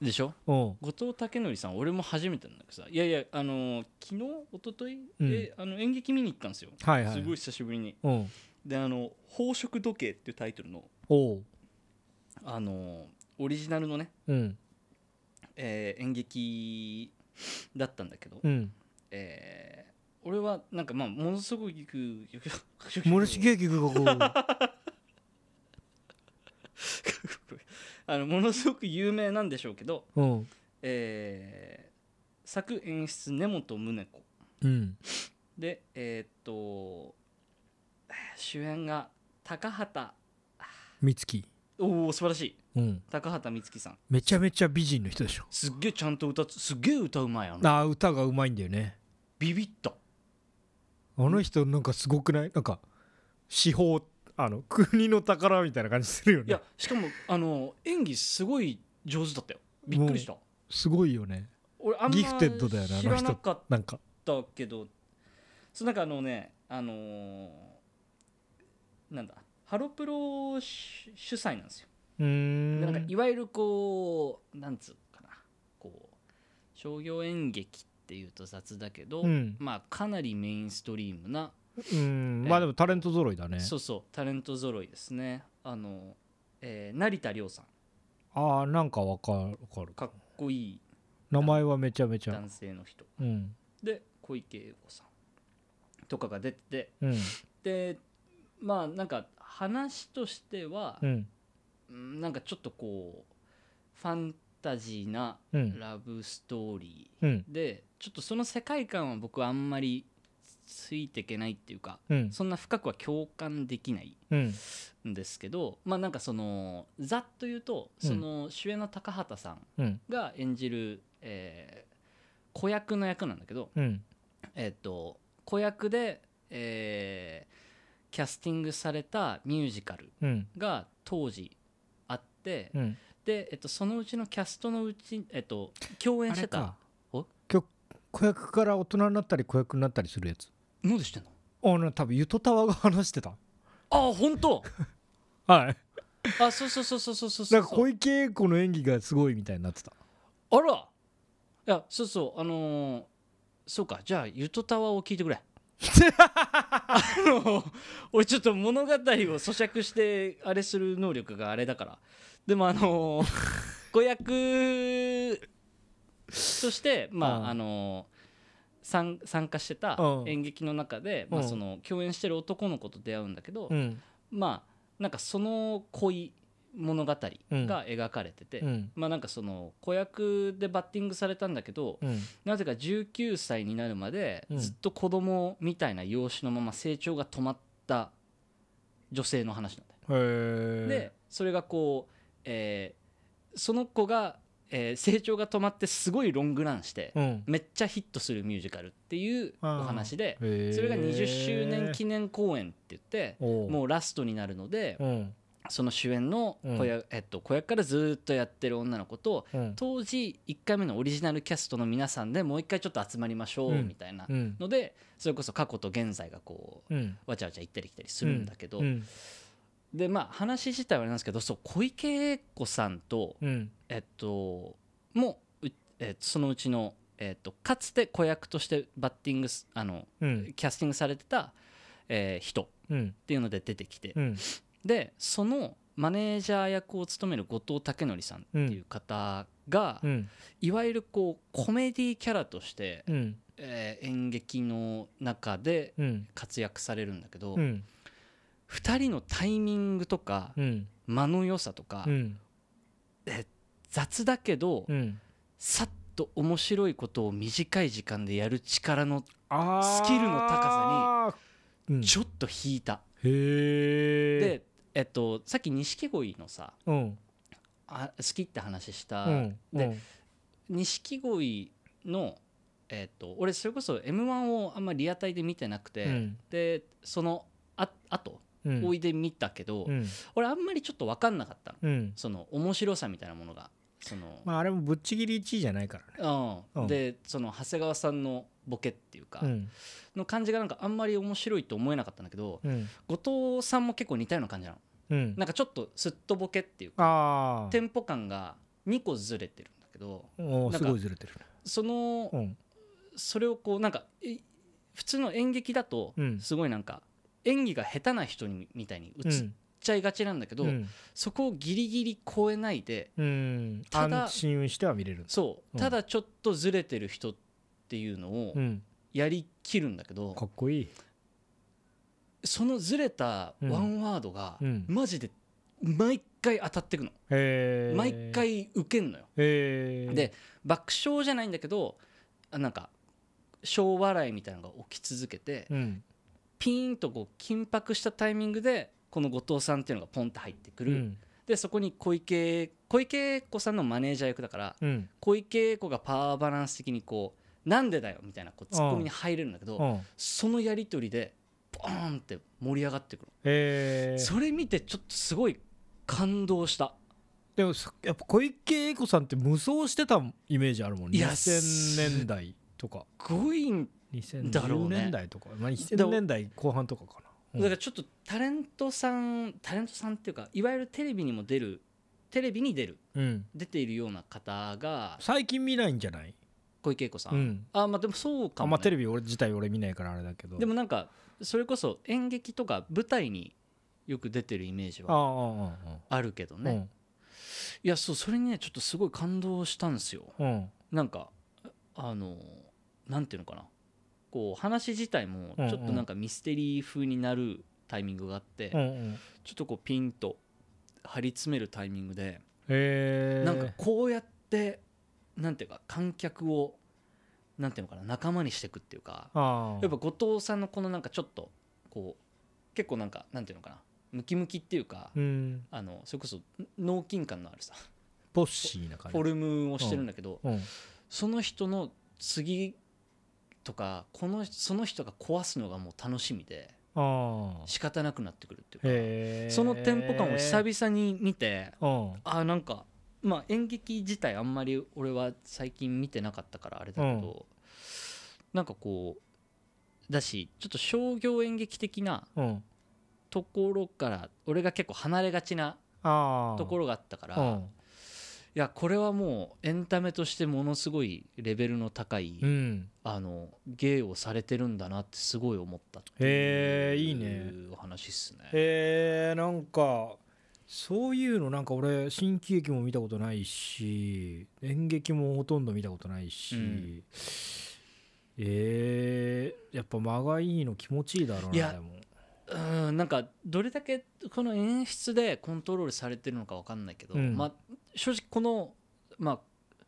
でしょ？うん。後藤武則さん俺も初めてなんだけどさ。いやいやあのー昨日一昨日うん。えあの演劇見に行ったんですよ、はいはい。すごい久しぶりに。うん。であの「宝飾時計」っていうタイトルのあのーオリジナルのね、うん。えー演劇だったんだけど、うん。えー俺はなんかまあものすごく森重劇がこ うあのものすごく有名なんでしょうけど、うん。えー作演出根本宗子。うん。でえーっと主演が高畑美月。おお素晴らしい。うん。高畑充希さん。めちゃめちゃ美人の人でしょ。すっげえちゃんと歌つすっげえ歌うまいあのあー歌がうまいんだよね。ビビった。あの人なんかすごくない？なんか司法あの国の宝みたいな感じするよね。いやしかもあの演技すごい上手だったよ。びっくりした。すごいよね。俺あんまギフテッドだよねあの人。知らなかっなんか。たけどそうなんかあのねあのーなんだハロプロ主主催なんですよ。うーん。でなんかいわゆるこうなんつうかな。こう商業演劇っていうと雑だけど、うん。まあかなりメインストリームな、うん。まあでもタレント揃いだね。そうそうタレント揃いですね。あの、えー成田凌さん。ああなんかわかる。わかるかっこいい。名前はめちゃめちゃ。男性の人。うん。で小池栄子さん。とかが出てて。うん。でまあなんか話としてはう、ん。うんなんかちょっとこうファンタジーなうん。ラブストーリうん。ーでちょっとその世界観は僕はあんまりついていけないっていうかうん。そんな深くは共感できないうん。んですけどまあなんかそのざっと言うとうん。その主演の高畑さんうん。が演じる、えー子役の役なんだけど、うん。えっと子役で、えーキャスティングされたミュージカルうん。が当時あって、うん。で、えっと、そのうちのキャストのうち、えっと、共演してた子役から大人になったり子役になったりするやつ何でしてんの？あの多分ゆとたわが話してた。あ本当？はい。あそうそうそうそうそうそうなんか小池栄子の演技がすごいみたいになってた。あら。いやそうそうあのーそうか。じゃあゆとたわを聞いてくれ。あの俺ちょっと物語を咀嚼してあれする能力があれだから。でもあのー 子役としてまあああ。あのー参参加してたうん。演劇の中で、まあ、うん。その共演してる男の子と出会うんだけど、うん。まあなんかその恋物語が描かれてて、うん。まあなんかその子役でバッティングされたんだけど、うん。なぜか19歳になるまでうん。ずっと子供みたいな容姿のまま成長が止まった女性の話なんだよ。でそれがこう、えーその子が、えー成長が止まってすごいロングランして、うん。めっちゃヒットするミュージカルっていうお話でそれが20周年記念公演って言ってもうラストになるのでうん。その主演の子役,、えっと、子役からずっとやってる女の子とうん。当時1回目のオリジナルキャストの皆さんでもう一回ちょっと集まりましょううん。みたいなうん。のでそれこそ過去と現在がこううん。わちゃわちゃ行ったり来たりするんだけど、うんでまあ話自体はあれなんですけどそう小池栄子さんとうん。えっともうえっとそのうちの、えっと、かつて子役としてバッティングすあのうん。キャスティングされてた、えー人っうん。ていうので出てきて、うん。でそのマネージャー役を務める後藤武則さんっていう方が、うん。いわゆるこうコメディキャラとして、うん。えー演劇の中でうん。活躍されるんだけど、うん2人のタイミングとかうん。間の良さとか、うん。雑だけど、うん。さっと面白いことを短い時間でやる力のスキルの高うん。ちょっと引いた、へえでえっとさっき錦鯉のさうん。あ好きって話した、うん。で錦鯉のえっと俺それこそ m 1をあんまリアタイで見てなくて、うん。でそのあ後うんおいで見たけど、うん。俺あんまりちょっと分かんなかったの。うん。その面白さみたいなものがその、まああれもぶっちぎり1位じゃないからね。うん。うん。でその長谷川さんのボケっていうか、うん。の感じがなんかあんまり面白いと思えなかったんだけどうん。後藤さんも結構似たような感じなの。うん。なんかちょっとすっとボケっていうかテンポ感が2個ずれてるんだけどすごいずれてるそのうん。それをこうなんかえ普通の演劇だとうん。すごいなんか演技が下手な人にみたいに映っうんちゃいがちなんだけど、うん。そこをギリギリ超えないでうん。ただ安心しては見れる。そう。うん。ただちょっとずれてる人っていうのをうん。やりきるんだけど、かっこいい。そのずれたワンワードがうん。マジで毎回当たってくの、毎回ウケんのよ。で爆笑じゃないんだけどあなんか小笑いみたいなのが起き続けて、うんピーンとこう緊迫したタイミングでこの後藤さんっていうのがポンって入ってくる、うん。でそこに小池小池栄子さんのマネージャー役だからうん。小池栄子がパワーバランス的にこうなんでだよみたいなこうツッコミに入れるんだけど、うん。そのやり取りでボーンって盛り上がってくる、それ見てちょっとすごい感動した。でもそやっぱ小池栄子さんって無双してたイメージあるもんいや2000年代とか。すごいん2010うね。年代とか、まあ、2000年代後半とかかな。だからちょっとタレントさんタレントさんっていうかいわゆるテレビにも出るテレビに出るうん。出ているような方が最近見ないんじゃない？小池栄子さん、うん。あまあでもそうかも、ね。あんまテレビ俺自体俺見ないからあれだけど。でもなんかそれこそ演劇とか舞台によく出てるイメージはあるけどあね、いやそうそれにねちょっとすごい感動したんですよ。うんうん。なんかあのなんていうのかなこう話自体もちょっとなんかミステリー風になるタイミングがあって、うんうん。ちょっとこうピンと張り詰めるタイミングでへえなんかこうやってなんていうか観客をなんていうのかな仲間にしていくっていうかやっぱ後藤さんのこのなんかちょっとこう結構なんかなんていうのかなムキムキっていうか、うん。あのそれこそ脳筋感のあるさポッシーな感じ。フォルムをしてるんだけど、うん。その人の次とかこのその人が壊すのがもう楽しみで仕方なくなってくるっていうかそのテンポ感を久々に見てうん。あなんかまあ演劇自体あんまり俺は最近見てなかったからあれだけど、なんかこうだしちょっと商業演劇的なうん。ところから俺が結構離れがちなところがあったから、やこれはもうエンタメとしてものすごいレベルの高い、うん。あの芸をされてるんだなってすごい思ったってへーいいね。いう話っすね。へえなんかそういうのなんか俺新喜劇も見たことないし演劇もほとんど見たことないし、うん。えー、やっぱ間がいいの気持ちいいだろうなでもうんなんかどれだけこの演出でコントロールされてるのか分かんないけど、うん。まあ正直このまあ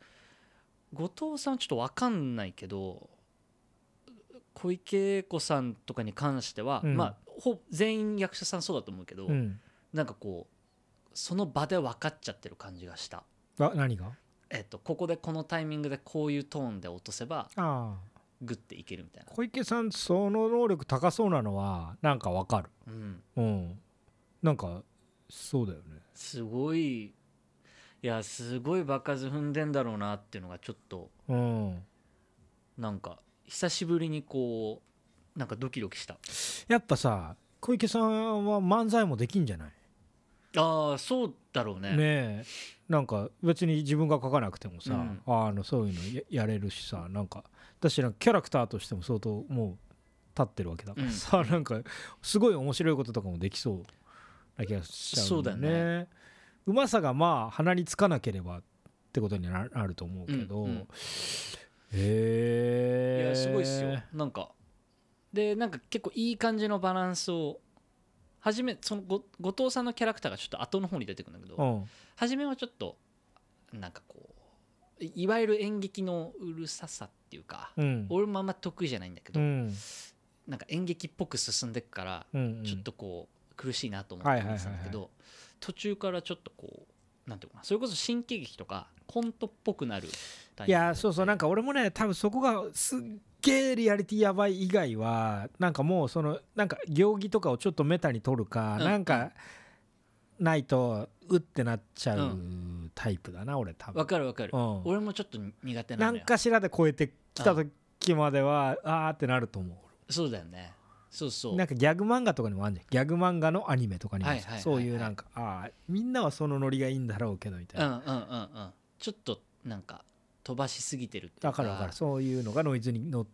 後藤さんはちょっと分かんないけど小池栄子さんとかに関しては、うん。まあほ全員役者さんそうだと思うけど、うん。なんかこうその場で分かっちゃってる感じがした、あ何が？えっと、ここでこのタイミングでこういうトーンで落とせばああグッていけるみたいな、小池さんその能力高そうなのはなんかわかる。うん、うん。なんかそうだよね。すごいいやすごい場数踏んでんだろうなっていうのがちょっとうん。なんか久しぶりにこうなんかドキドキした。やっぱさ小池さんは漫才もできんじゃない？ああそうだろうね。ねえ。なんか別に自分が書かなくてもさ、うん。あのそういうのややれるしさなんか私なんかキャラクターとしても相当もう立ってるわけだからさ、なんかすごい面白いこととかもできそうな気がしちゃうね。そうだようまさがまあ鼻につかなければってことにななると思うけど、うん。うんへえいやすごいっすよ。なんか。でなんか結構いい感じのバランスを初めそのご後藤さんのキャラクターがちょっと後の方に出てくるんだけど、うん。初めはちょっとなんかこういいわゆる演劇のうるささっていうか、うん。俺もあんま得意じゃないんだけど、うん。なんか演劇っぽく進んでくから、うんうん。ちょっとこう苦しいなと思ってたんだけど、途中からちょっとこうなんていうのかなそれこそ新喜劇とかコントっぽくなるいやそうそうなんか俺もね多分そこがすっげえリアリティやばい以外はなんかもうそのなんか行儀とかをちょっとメタに取るか、うん。なんかないとうってなっちゃううタイプだな俺多分。わかるわかる、うん。俺もちょっと苦手なのよ。何かしらで超えてきた時まではあーってなると思そうだよね。そうそう。うなんかギャグ漫画とかにもあるじゃん。ギャグ漫画のアニメとかにもそういうなんかああみんなはそのノリがいいんだろうけどみたいな。うんうんうんうん。ちょっとなんか飛ばしすぎてるっていうだからだからそういうのがノイズにの、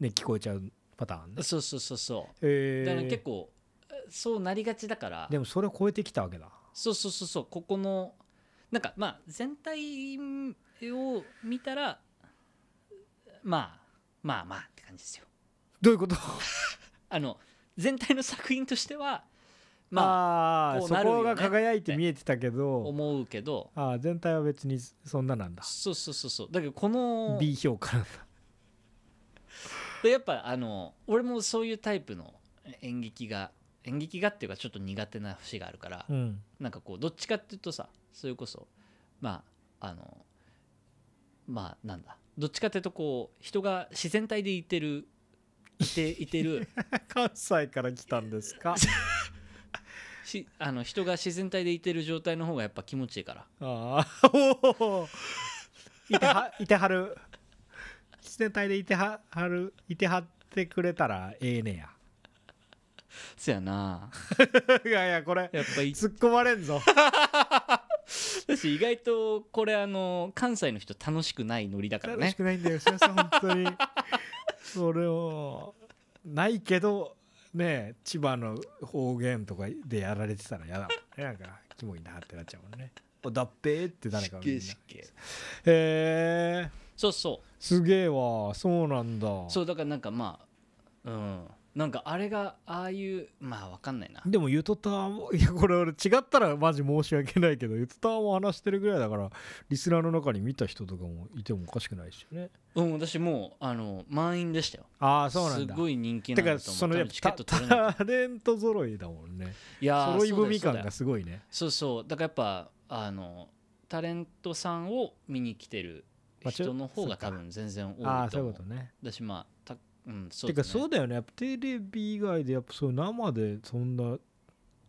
ね、聞こえちゃうパターンね。そうそうそうそう。へだから結え構そうなりがちだから。でもそれを超えてきたわけだ。そうそうそうそう。ここのなんかまあ全体を見たらまあまあまあって感じですよ。どういうこと？あの全体の作品としてはまあそこが輝いて見えてたけあど思うけど。あー全体は別にそんななんだ。そうそうそうそう。だけどこの B 評価なんだ。でやっぱあの俺もそういうタイプの演劇が演劇がっていうかちょっと苦手な節があるから、うん。なんかこうどっちかっていうとさそれこそまああのまあなんだどっちかっていうとこう人が自然体でいてるいていてる。関西から来たんですか？しあの人が自然体でいてる状態の方がやっぱ気持ちいいから。ああおおいてはいてはる。自然体でいてははるいてはってくれたらええねや。そやな。いやいやこれやっぱい突っ込まれんぞ。私意外とこれあの関西の人楽しくないノリだからね。楽しくないんだよ。すいません本当に。それをないけどね千葉の方言とかでやられてたら嫌だもんね。なんかキモいなってなっちゃうもんね。おだっぺーって誰かがみんな。へえ。そうそすげえわそうなんだ。うそうだからなんかまあうんなんかあれがああいうまあわかんないな。でもゆとたわも いやこれ俺違ったらマジ申し訳ないけどゆとたわも話してるぐらいだからリスナーの中に見た人とかもいてもおかしくないしね。うん私もうあの満員でしたよ。ああそうなんだ。すごい人気なてかんだと思う。そのやっ多分チケッぱト取れないタレント揃いだもんね。いやー揃い踏み感がすごいね。そうそうだからやっぱあのタレントさんを見に来てる人の方が多分全然多いと思う。いうことね。だしまあたうんそうてかそうだよね。やっぱテレビ以外でやっぱそう生でそんな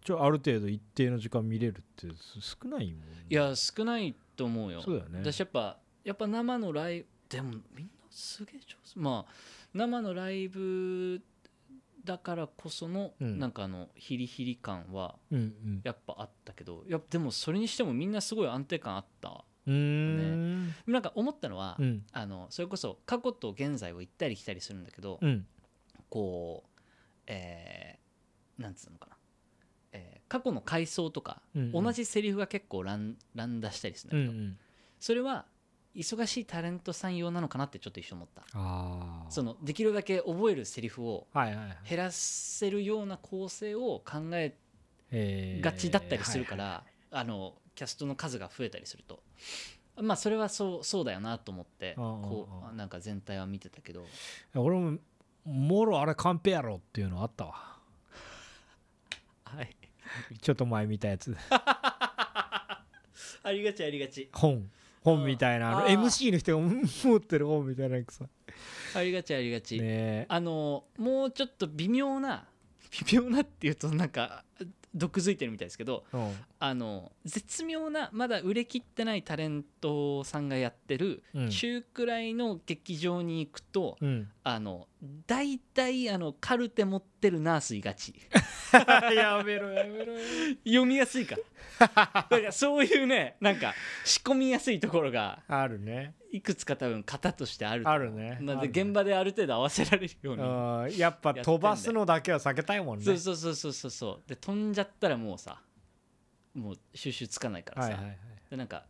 ちょある程度一定の時間見れるって少ないもんね。いや少ないと思うよ。そうだよね。私やっぱやっぱ生のライブでもみんなすげえ上手まあ生のライブだからこその、うん。なんかあのヒリヒリ感はうんうん。やっぱあったけどやっぱでもそれにしてもみんなすごい安定感あったうーん。なんか思ったのは、うん。あのそれこそ過去と現在を行ったり来たりするんだけど、うん。こうえーなんつうのかな、えー過去の回想とか、うんうん。同じセリフが結構乱乱打したりするんだけど、うんうん。それは忙しいタレントさん用なのかなってちょっと一瞬思った。そのできるだけ覚えるセリフをはいはいはい。減らせるような構成を考ええー。がちだったりするから、あのキャストの数が増えたりすると。まあそれはそうそうだよなと思ってこうなんか全体は見てたけど。俺ももろあれカンペやろっていうのあったわ。はい。ちょっと前見たやつ。ありがちありがち。本。本みたいな。あの MC の人が持ってる本みたいなやつ。さねありがちありがち、え。あのもうちょっと微妙な微妙なっていうとなんか毒づいてるみたいですけどうん。あの絶妙なまだ売れ切ってないタレントさんがやってるうん。中くらいの劇場に行くと、うん。あの大体あのカルテ持ってるナースいがち。やめろやめろ。読みやすいか。らだからそういうねなんか仕込みやすいところがあるねいくつか多分型としてあるとあるね。なので現場である程度合わせられるようにうん。やっぱ飛ばすのだけは避けたいもんね。そうそうそうそうそう。そうで飛んじゃったらもうさもう収集つかないからさ、はいはいはい。でなんか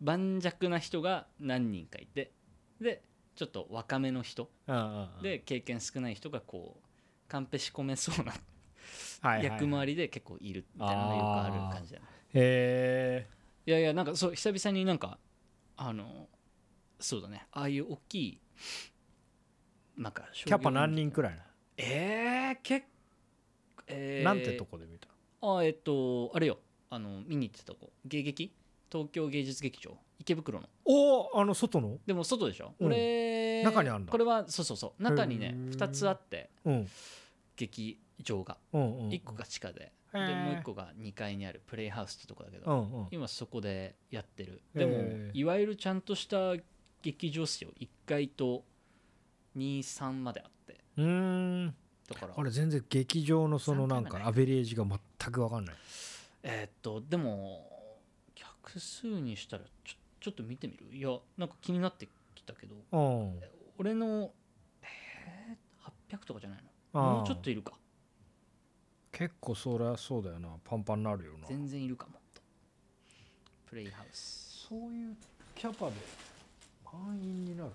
盤石な人が何人かいてでちょっと若めの人。うんうんうん。で経験少ない人がこうカンペ仕込めそうなはいはい役回りで結構いるみたいなのがよくある感じだね。へいやいやなんかそう久々になんかあのそうだね。ああいう大きいなんかえキャパ何人くらいなえー、結構えー。なんてとこで見た？あえっとあれよ。あの見に行ってたとこ芸劇？東京芸術劇場。池袋の。おおあの外の？でも外でしょ、うん。俺中にあんだ。これはそうそうそう。中にねへー。2つあって。うん。劇場が。うんうん1個が地下で、でもう1個が2階にあるプレイハウスってとこだけど、うんうん。今そこでやってる。でも、いわゆるちゃんとした劇場っすよ1階と23まであってうーん。だから。あれ全然劇場のそのなんかアベレージが全く分かんない。えーっとでも客数にしたらちょちょっと見てみる？いやなんか気になってきたけどうん。俺の、えー、800とかじゃないの？もうちょっといるか。結構そりゃそうだよな。パンパンになるよな。全然いるかもっと。プレイハウス。そういうキャパで満員になる。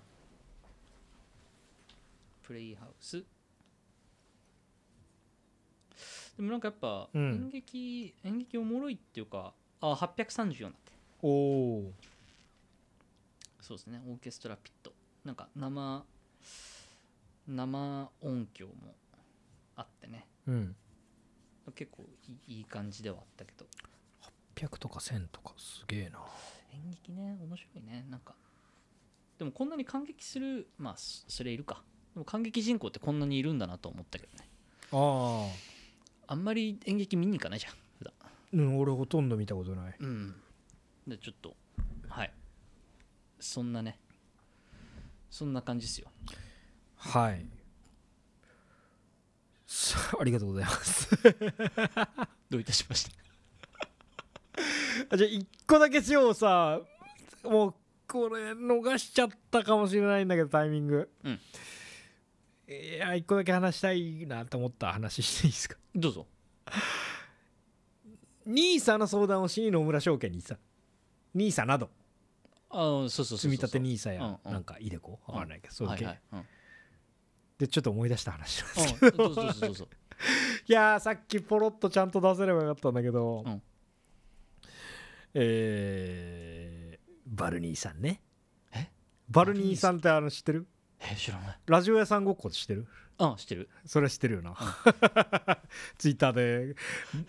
プレイハウス。でもなんかやっぱうん。演劇、演劇おもろいっていうかあ834だって。おおそうですねオーケストラピット。なんか生生音響もあってね。うん。結構いいいい感じではあったけど。100とか1000とかすげえな。演劇ね面白いね。なんかでもこんなに感激するまあそそれいるか。でも感激人口ってこんなにいるんだなと思ったけどね。ああ。あんまり演劇見に行かないじゃん普段。うん俺ほとんど見たことない。うん。でちょっとはい。そんなね。そんな感じですよ。はい。さあありがとうございます。どういたしまして。あじゃあ一個だけ今日さ。もうこれ逃しちゃったかもしれないんだけどタイミング。うん。いや一個だけ話したいなと思った話していいですか？どうぞ。NISA の相談をしに野村証券にさ NISA など。ああそうそうそうそう積み立て NISA やうんうん。なんかイデコわかんないけどそういう系。はいはい、うん。でちょっと思い出した話なんですけど。うん、どうぞどうぞ いやーさっきポロッとちゃんと出せればよかったんだけど、うん。えーバルニーさんね。え？バルニーさんってあの知ってる？え知らない。ラジオ屋さんごっこ知ってる？あ知ってる。それは知ってるよな、ツイッターで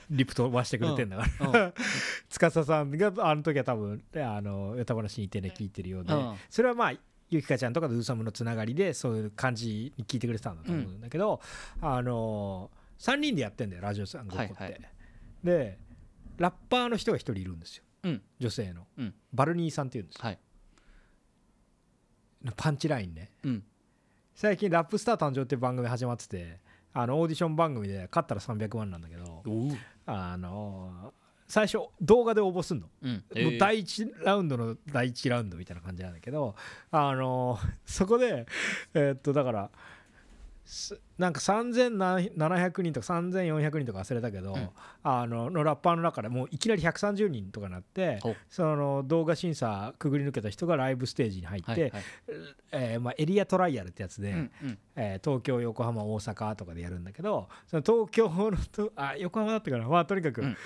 リプ飛ばしてくれてんだから、うん 司さんがあの時は多分あの歌話にいてね聞いてるようで、うん。それはまあゆきかちゃんとかドゥーサムのつながりでそういう感じに聞いてくれてたんだと思うんだけど、あの3人でやってんだよラジオさんごっこって、はいはい。でラッパーの人が1人いるんですよ。うん女性の、うん。バルニーさんっていうんですよ。はい。パンチラインね。うん。最近「ラップスター誕生」っていう番組始まっててあのオーディション番組で勝ったら300万なんだけどあの最初動画で応募すんの。うん。もう第1ラウンドの第1ラウンドみたいな感じなんだけどあのそこでえーっとだからすなんか3700人とか3400人とか忘れたけど、うん。あののラッパーの中でもういきなり130人とかなってその動画審査くぐり抜けた人がライブステージに入って、はいはい。えーまあ、エリアトライアルってやつで、うんうん。えー東京横浜大阪とかでやるんだけどその東京のとあ横浜だったかな？まあとにかく、うんうん。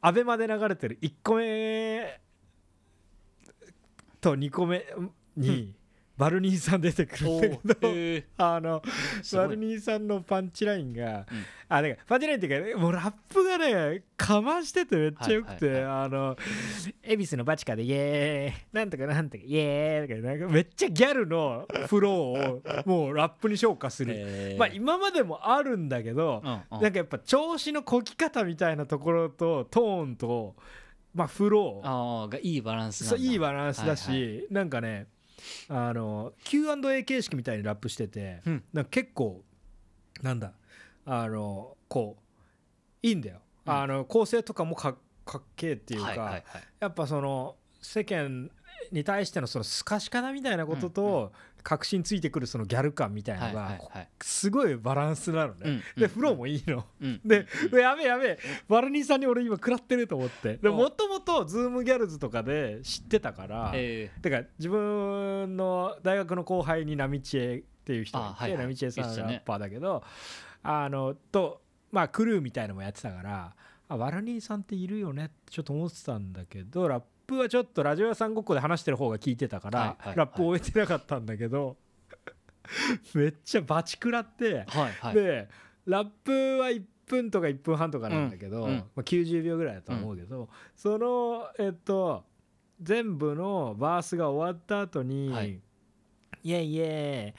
アベマで流れてる1個目と2個目にバルニーさん出てくるんだけど、おーあのバルニーさんのパンチラインが、うん。あだからパンチラインっていうかもうラップがねかましててめっちゃよくて、はいはいあの恵比寿のバチカでイエーイなんとかなんとかイエーイとかなんかめっちゃギャルのフローをもうラップに昇華する、へー。まあ今までもあるんだけど、うんうん。なんかやっぱ調子のこき方みたいなところとトーンと、まあ、フロー。がいいバランスいいバランスだし、はいはなんかねあの Q&A 形式みたいにラップしてて、うん。なんか結構なんだあのこういいんだよ、うん。あの構成とかもかかっけえっていうか、はいはいはい。やっぱその世間に対してのそのスカシカなみたいなことうんと、確信ついてくるそのギャル感みたいなのが、すごいバランスなのね、うんでフローもいいの、うん。で、やべえやべえ。 valknee さんに俺今食らってると思って。でうんもともと Zoomgals とかで知ってたから、えてか自分の大学の後輩になみちえっていう人がいて、あはいはい。なみちえさんラッパーだけどあのとまあクルーみたいのもやってたからあバルニーさんっているよねってちょっと思ってたんだけどラップはちょっとラジオ屋さんごっこで話してる方が聞いてたから、はいはいはい。ラップを終えてなかったんだけど めっちゃバチ食らって。ーはいはい。でラップは1分とか1分半とかなんだけど、うんうん。まあ、90秒ぐらいだと思うけど、そのえっと全部のバースが終わった後に「はい。い、えいえ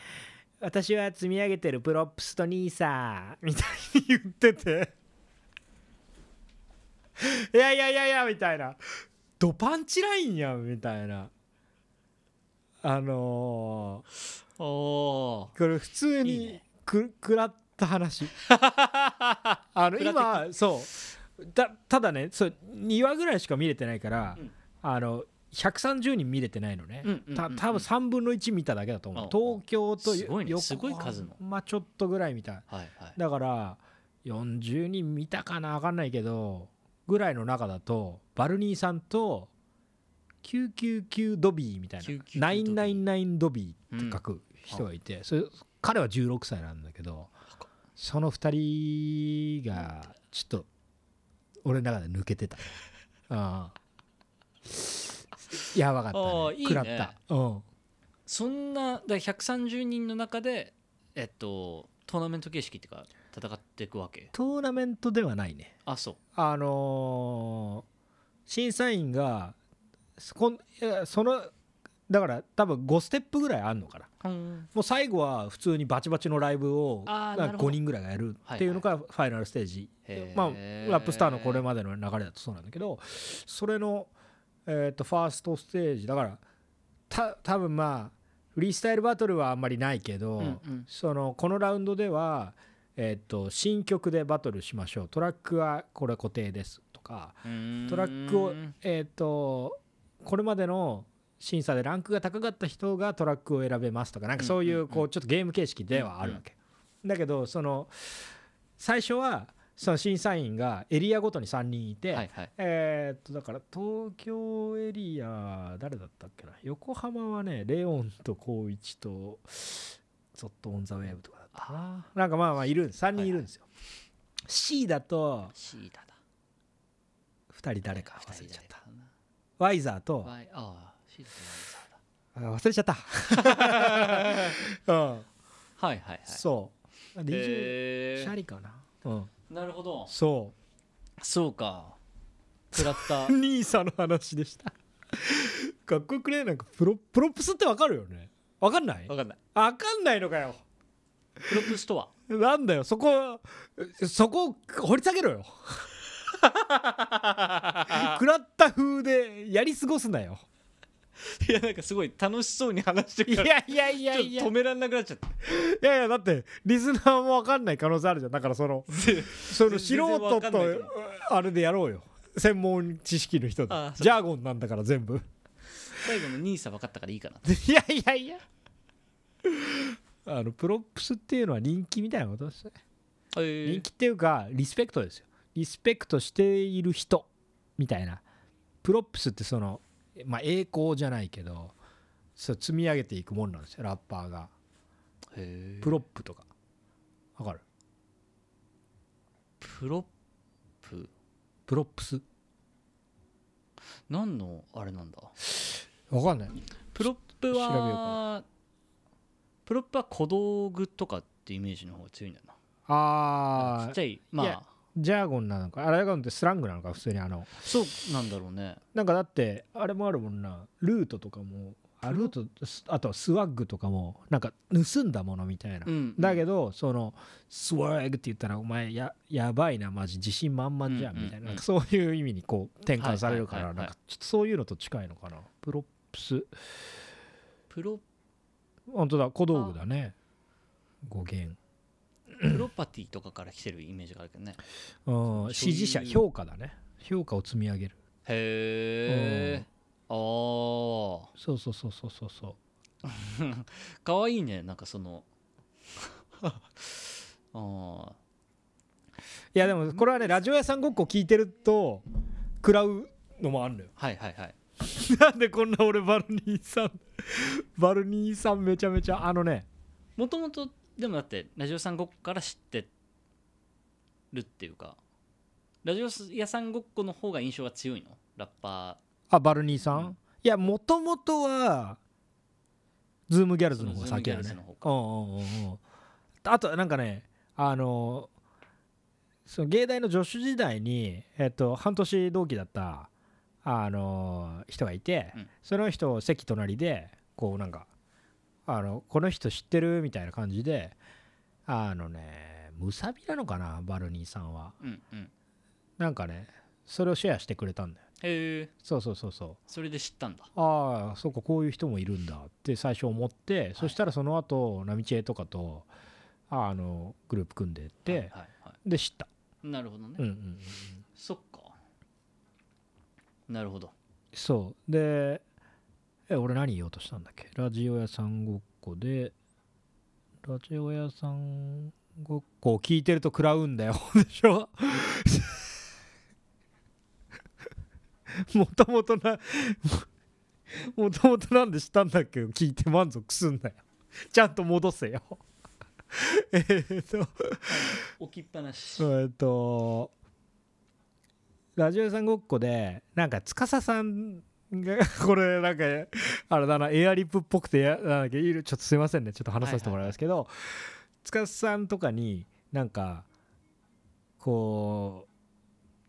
私は積み上げてる props と NISA」みたいに言ってて「いやいやいやいや」みたいな「ドパンチラインやん」みたいな。あのーおー。これ普通にいいね。く食らった話。あの今そう。だただねそう2話ぐらいしか見れてないから、うん。あの130人見れてないのね、うんうんた多分3分の1見ただけだと思う。あ東京とすごいね。横すごい数の。まあちょっとぐらい見た。はいはい。だから40人見たかな分かんないけどぐらいの中だとバルニーさんと999ドビーみたいな999ドビー。999ドビーって書く人がいて、それ彼は16歳なんだけどその2人がちょっと俺の中で抜けてた。ああやばかった、ね、いいね。食らった、うん、そんなだから130人の中でえっとトーナメント形式っていうか戦っていくわけ？トーナメントではないね。あそう。あのー審査員がそこんそのだから多分5ステップぐらいあんのかな。うん。もう最後は普通にバチバチのライブをなんかあーなるほど。5人ぐらいがやるっていうのがファイナルステージ、へー。まあラップスターのこれまでの流れだとそうなんだけどそれの、えー、とファーストステージ。だからた多分まあフリースタイルバトルはあんまりないけど、うんうん。そのこのラウンドでは、えー、と新曲でバトルしましょう。トラックはこれ固定ですとか。トラックをえっ、とこれまでの審査でランクが高かった人がトラックを選べますとか。なんかそういうこうちょっとゲーム形式ではあるわけ、だけどその最初はその審査員がエリアごとに3人いて、はいはい。えーっとだから東京エリア誰だったっけな。横浜はねレオンと光一とゾットオン・ザ・ウェーブとかだったかななんかまあまあいる3人いるんですよ、C だとシータだ2人誰か忘れちゃった。ワイザーとああシータとワイザーだ。あ忘れちゃった、うん、はいはいはい。そう。DJ へー。シャリかな、うん、なるほど。そそうか。食らった。う NISA の話でした。かっこよくね？なんかプロ props ってわかるよね。わかんない？わかんない。わかんないのかよ props とはなんだよ。そこそこを掘り下げろよ。食らった風でやり過ごすなよ。いやなんかすごい楽しそうに話しているから。やいやいやいや。と止めらんなくなっちゃった。いやいやだってリスナーも分かんない可能性あるじゃん。だからその その素人とどあれでやろうよ。専門知識の人でジャーゴンなんだから全部。最後の NISA 分かったからいいかな。いやいやいやあの props っていうのは人気みたいなことですね。え。ー人気っていうかリスペクトですよ。リスペクトしている人みたいな。 props ってそのまあ栄光じゃないけどそう積み上げていくもんなんですよラッパーが。 prop とか。わかる？ prop？props？何のあれなんだ？わかんない。 prop 調べようかは prop は小道具とかってイメージの方が強いんだよな。あー。ちっちゃいまあ。ジャーゴンなのかあゴンってスラングなのか普通にあの。そうなんだろうね。なんかだってあれもあるもんな。 loot とかもあ loot スあとは swag とかもなんか盗んだものみたいな、うんだけどその swag って言ったらお前ややばいなマジ自信満々じゃんみたいな,、そういう意味にこう転換されるからなんかちょっとそういうのと近いのかな。 props。プロ本当だ小道具だね。語源。プロパティとかから来てるイメージがあるけどね。うん。支持者評価だね。評価を積み上げる。へえああそうそうそうそうそうそう。かわいいね。なんかその。ああいやでもこれはねラジオ屋さんごっこ聞いてると食らうのもあるのよ。はいはいはい なんでこんな俺バルニーさんバルニーさんめちゃめちゃあのねもともとでもだってラジオさんごっこから知ってるっていうかラジオ屋さんごっこの方が印象は強いの？ラッパあバルニーさん、うん。いやもともとはズームギャルズの方が先やね。うんうんうんうん。あとなんかねあのその芸大の助手時代に、えっと、半年同期だったあの人がいて、うん。その人席隣でこうなんかあのこの人知ってるみたいな感じであのねムサビなのかなバルニーさんは。ーうんうん。なんかねそれをシェアしてくれたんだよ。へえ。そうそうそうそう。それで知ったんだ。ああそうかこういう人もいるんだ。って最初思って、そしたらその後ナミチェとかとあのグループ組んでって、はいはいはで知った、いなるほどね、うんうんうん、そっかなるほど。そう。でえ俺何言おうとしたんだっけ？ラジオ屋さんごっこでラジオ屋さんごっこを聞いてると食らうんだよ。でしょ？もともとな もともとなんでしたんだっけ？聞いて満足すんなよ。ちゃんと戻せよ。えーっと。置きっぱなし。えっとラジオ屋さんごっこでなんか司さんがこれなんかあれだなエアリップっぽくてやなんだっけいる。ちょっとすいませんね。ちょっと話させてもらいますけど司さんとかになんかこ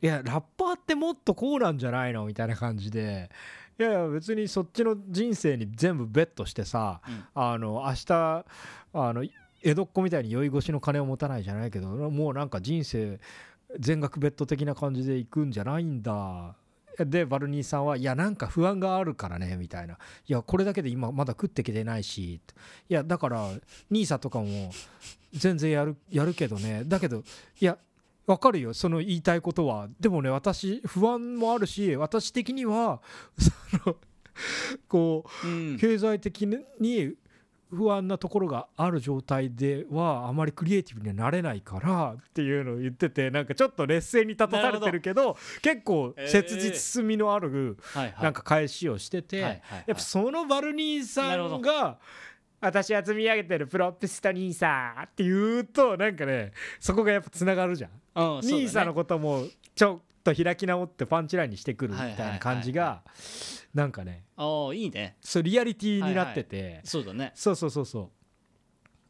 ういやラッパーってもっとこうなんじゃないのみたいな感じでいやいや別にそっちの人生に全部ベットしてさ、うん。あの明日あの江戸っ子みたいに酔い越しの金を持たないじゃないけどもうなんか人生全額ベッド的な感じで行くんじゃないんだ。でバルニーさんはいやなんか不安があるからねみたいな。いやこれだけで今まだ食ってきてないし。いやだから NISA とかも全然やるやるけどね。だけどいやわかるよ。その言いたいことは。でもね私不安もあるし私的にはそのこううん。経済的に不安なところがある状態ではあまりクリエイティブにはなれないからっていうのを言っててなんかちょっと劣勢に立たされてるけど結構切実味のあるはいはい。なんか返しをしてて、はいはいはい。やっぱそのバルニーさんが私は積み上げてるプロプストニーサーって言うとなんかねそこがやっぱつながるじゃん。うんそうだね。ニーサのこともちょっと開き直ってパンチラインにしてくるみたいな感じがなんかねああいいね。そうリアリティになってて、そうだね。そうそうそうそ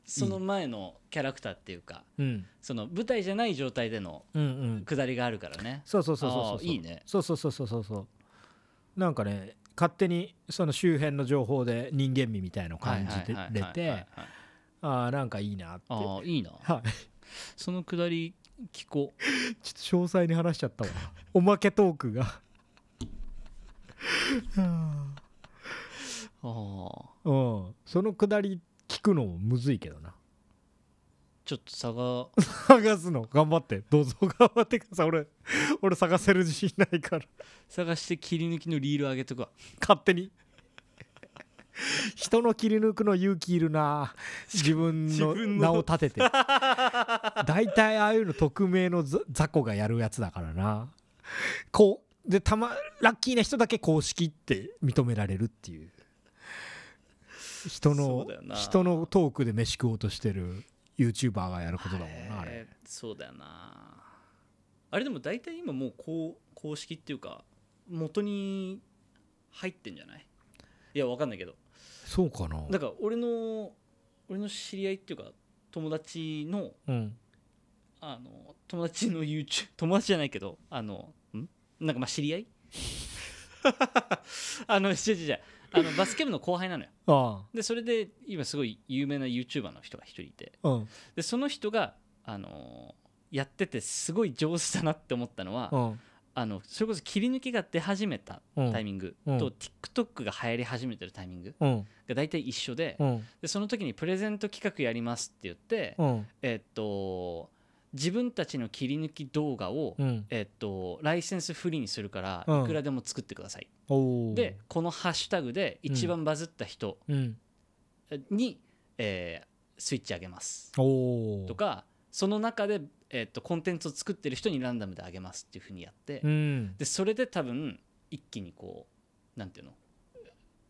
その前のキャラクターっていうかう、うん、その舞台じゃない状態でのうんうん。くだりがあるからね。そうそうそうそうそうあーいいね。そうそうそうそうそう。そうなんかね勝手にその周辺の情報で人間味みたいのを感じれはいてああなんかいいなって。ああいいな。はい。そのくだり聞こう。ちょっと詳細に話しちゃったわ。おまけトークがああうん。そのくだり聞くのもむずいけどな。ちょっと差が 探すの頑張って。どうぞ頑張ってください。俺俺探せる自信ないから。探して切り抜きのリール上げとくわ。勝手に。人の切り抜くの勇気いるな。自分の。名を立てて。大体ああいうの匿名のざ雑魚がやるやつだからな。こうでたまラッキーな人だけ公式って認められるっていう。人その人のトークで飯食おうとしてる YouTuber がやることだもんなあれ。えーそうだよな。あれでも大体今もうこう公式っていうか元に入ってんじゃない？いやわかんないけど。そうかな。だから俺の俺の知り合いっていうか友達のうん。あの友達の YouTube 友達じゃないけどあのんなんかまあ知り合い？あの違う違う違う。あのバスケ部の後輩なのよ。あでそれで今すごい有名な YouTuber の人が一人いて。あうん。でその人があのやっててすごい上手だなって思ったのは、うん。あのそれこそ切り抜きが出始めたうん。タイミングうん。と、TikTok が流行り始めてるタイミングうん。が大体一緒で,、うん。でその時にプレゼント企画やりますって言って、うん。えっと自分たちの切り抜き動画を、うん。えっとライセンスフリーにするからうん。いくらでも作ってください、でこのハッシュタグで一番バズった人うん。に、えースイッチあげます。とかその中で、えっとコンテンツを作ってる人にランダムであげますっていうふうにやって、うん。でそれで多分一気にこうなんていうの？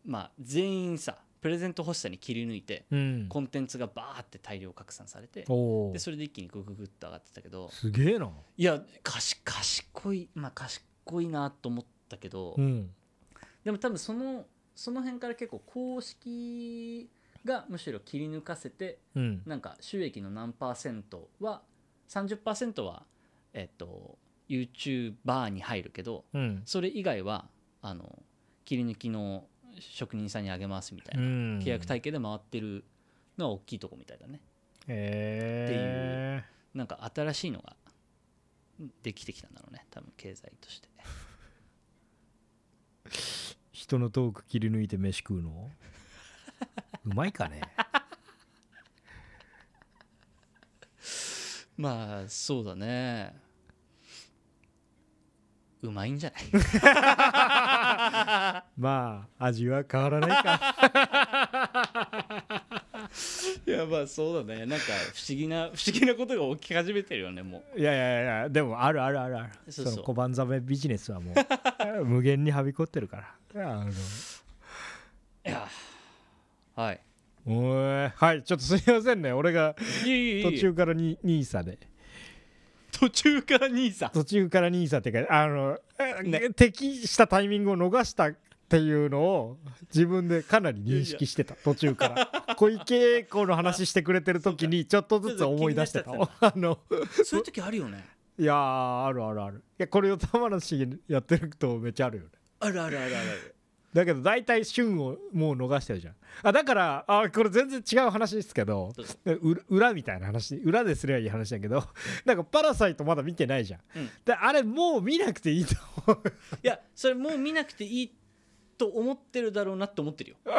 まあ全員さプレゼント欲しさに切り抜いてうん。コンテンツがバーって大量拡散されてでそれで一気にグググッと上がってたけどすげえな。いやかし賢いまあ賢いなと思ったけど、うん。でも多分そのその辺から結構公式がむしろ切り抜かせてうん。なんか収益の何パーセントは30%はえっと YouTuber に入るけどうん。それ以外はあの切り抜きの職人さんにあげますみたいな、うん。契約体系で回ってるのは大きいとこみたいだね。へえなんか新しいのができてきたんだろうね多分経済として。人のトーク切り抜いて飯食うの？うまいかね？まあそうだねうまいんじゃない？まあ味は変わらないか。いやまあそうだね。なんか不思議な不思議なことが起き始めてるよねもう。いやいやいやでもあるあるあるある。そうそう。の小判ザメビジネスはもう 無限にはびこってるから。あの。いや。はい。おい。はいちょっとすいませんね。俺が途中からにニーサで途中から兄さん。途中からニーサっていうかあの、ね。適したタイミングを逃したっていうのを自分でかなり認識してた。途中から。小池栄子の話してくれてる時にちょっとずつ思い出してたあのそういう時あるよね。いやーあるあるある。いやこれを玉梨やってるとめっちゃあるよね。あるあるあるあるだけど大体旬をもう逃してるじゃん。あだからあこれ全然違う話ですけど裏みたいな話。裏ですればいい話だけど なんか「パラサイト」まだ見てないじゃん、うん。であれもう見なくていいと思う。いやそれもう見なくていいと思ってるだろうなって思ってるよ。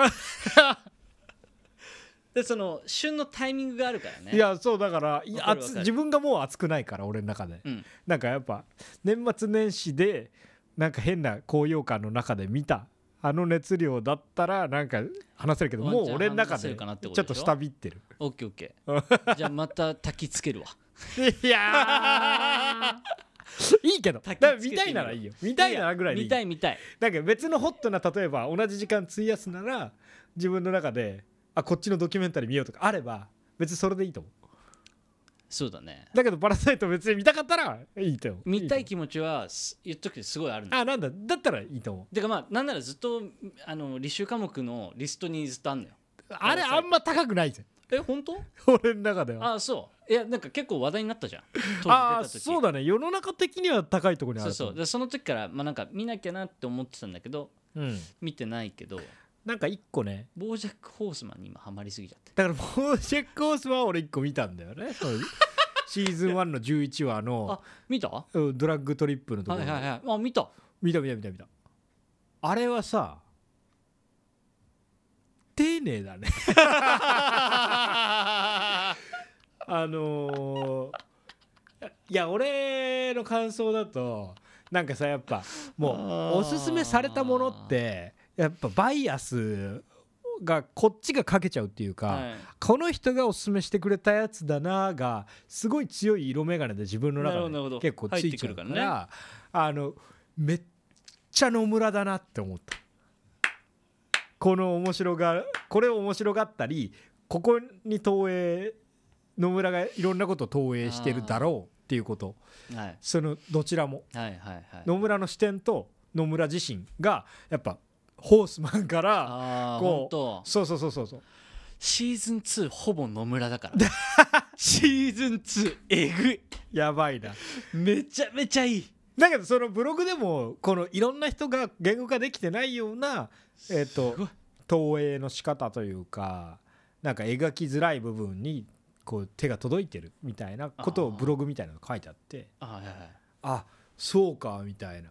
でその旬のタイミングがあるからね。いやそうだから自分がもう熱くないから俺の中で、うん。なんかやっぱ年末年始でなんか変な高揚感の中で見たあの熱量だったらなんか話せるけどもう俺の中でちょっと下びってる。オッケーオッケー。じゃあまた焚きつけるわ。いやー。いいけど。見たいならいいよ。見たいならぐらいでいい。見たい見たい。だけど別のホットな例えば同じ時間費やすなら自分の中であこっちのドキュメンタリー見ようとかあれば別にそれでいいと思うそうだね。だけどパラサイト別に見たかったらいいと思う。見たいと気持ちはす言っとくけどすごいあるあなんだ。だったらいいと思う。てかまあなんならずっとあの履修科目のリストにずっとあんのよ。あれあんま高くないぜ。え本当？俺の中では。あそう。いやなんか結構話題になったじゃん。ああた時。そうだね。世の中的には高いところにあそうると思そう。でその時からまあなんか見なきゃなって思ってたんだけどうん、見てないけどなんか一個ね。ボージャック・ホースマンに今ハマりすぎちゃって。だからボージェック・ホースマンは俺一個見たんだよね。シーズン1の11話の。あ見た？はうんドラッグトリップのところ、いはいはい。あ見た。見た見た見た見た。あれはさ丁寧だね。あのーいや俺の感想だとなんかさやっぱもうおすすめされたものってやっぱバイアスがこっちがかけちゃうっていうか、はい。この人がおすすめしてくれたやつだながすごい強い色眼鏡で自分の中で結構ついちゃうから入ってくるからあのめっちゃ野村だなって思った。この面白がこれを面白がったりここに投影野村がいろんなことを投影してるだろうっていうこと。はい。そのどちらも。はいはいはい。野村の視点と野村自身がやっぱホースマンからああこうそうそうそうそうそう。シーズン2ほぼ野村だから。シーズン2えぐい。やばいな。めちゃめちゃいい。だけどそのブログでもこのいろんな人が言語化できてないようなえっ、とすごい。投影の仕方というかなんか描きづらい部分にこう手が届いてるみたいなことをあー。ブログみたいなの書いてあって。あはいはい。あそうかみたいな。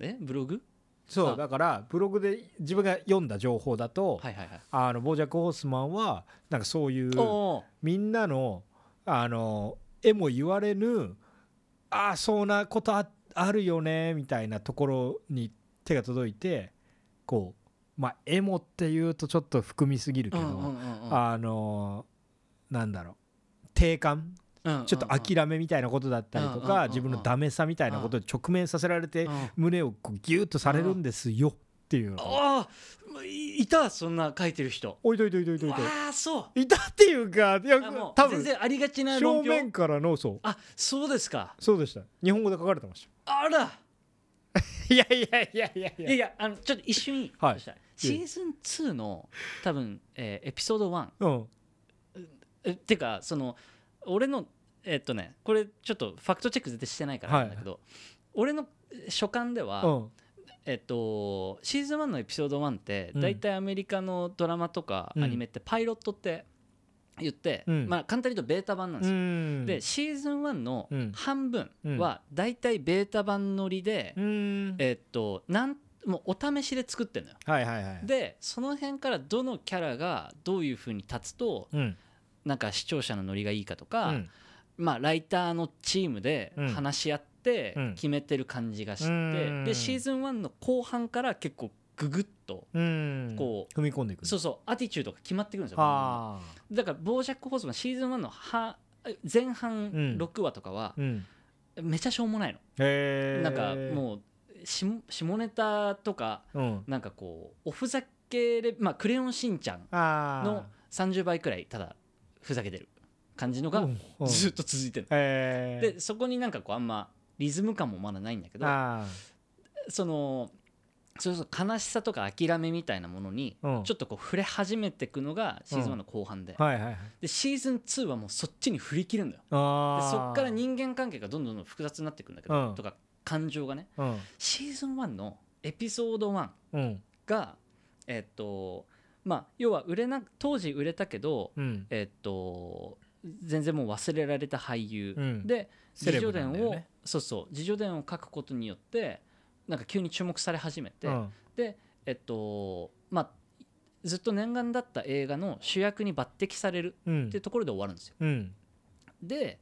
えブログ？あそうだからブログで自分が読んだ情報だと、はいはいはい。あのボージャック・ホースマンはなんかそういうみんなのあの絵も言われぬああそんなことああるよねみたいなところに手が届いてこうまあ絵もっていうとちょっと含みすぎるけど、うんうんうんうん。あのなんだろう定感うんちょっと諦めみたいなことだったりとか自分のダメさみたいなことに直面させられてうん。胸をこうギュッとされるんですよっていうの。ああいいたそんな書いてる人。おいといといといといとああそう。いたっていうかいや多分全然ありがちな正面からのそう。あそうですか。そうでした。日本語で書かれてましあら。た いやいやいやいやいいやいやあのちょっと一瞬いい、はい。シーズン2の多分、えーエピソード1うん。えっていうかその俺のえっとねこれちょっとファクトチェック絶対してないからなんだけど、俺の所感では、うん。えっと、シーズン1のエピソード1ってうん。大体アメリカのドラマとかうん。アニメってパイロットって言って、うん。まあ簡単に言うとベータ版なんですよ。ん。でシーズン1のうん。半分は大体ベータ版乗りで、うん。えっとなんもうお試しで作ってるのよ。はいはいはい。でその辺からどのキャラがどういう風に立つとうんなんか視聴者のノリがいいかとうか、ん。まあ、ライターのチームでうん。話し合ってうん。決めてる感じがして、うん。でシーズン1の後半から結構ググッとうん。こ踏み込んでいくそうそうアティチュードが決まってくるんですよあ。だからボージャック・ホースマンシーズン1のは前うん。半6話とかはめちゃしょうもないの、なんかもう下下ネタとかうん。なんかこうおふざけレまあクレヨンしんちゃんあの30倍くらいただふざけてる感じのががずっと続いてるへえでそこになんかこうあんまリズム感もまだないんだけどあそのそうそう悲しさとか諦めみたいなものにちょっとこう触れ始めていくのがシーズン1の後半で,、でシーズン2はもうそっちに振り切るんだよでそっから人間関係がどんどんどん複雑になっていくんだけど、うん。とか感情がね。うん。シーズン1のエピソード1うん。がえっとまあ要は売れな当時売れたけどうん。えっと全然もう忘れられた俳優、うん。で自叙伝を、ねそうそう自叙伝を書くことによってなんか急に注目され始めて、うん。でえっとまあずっと念願だった映画の主役に抜擢されるうん。っていうところで終わるんですよ。うん。で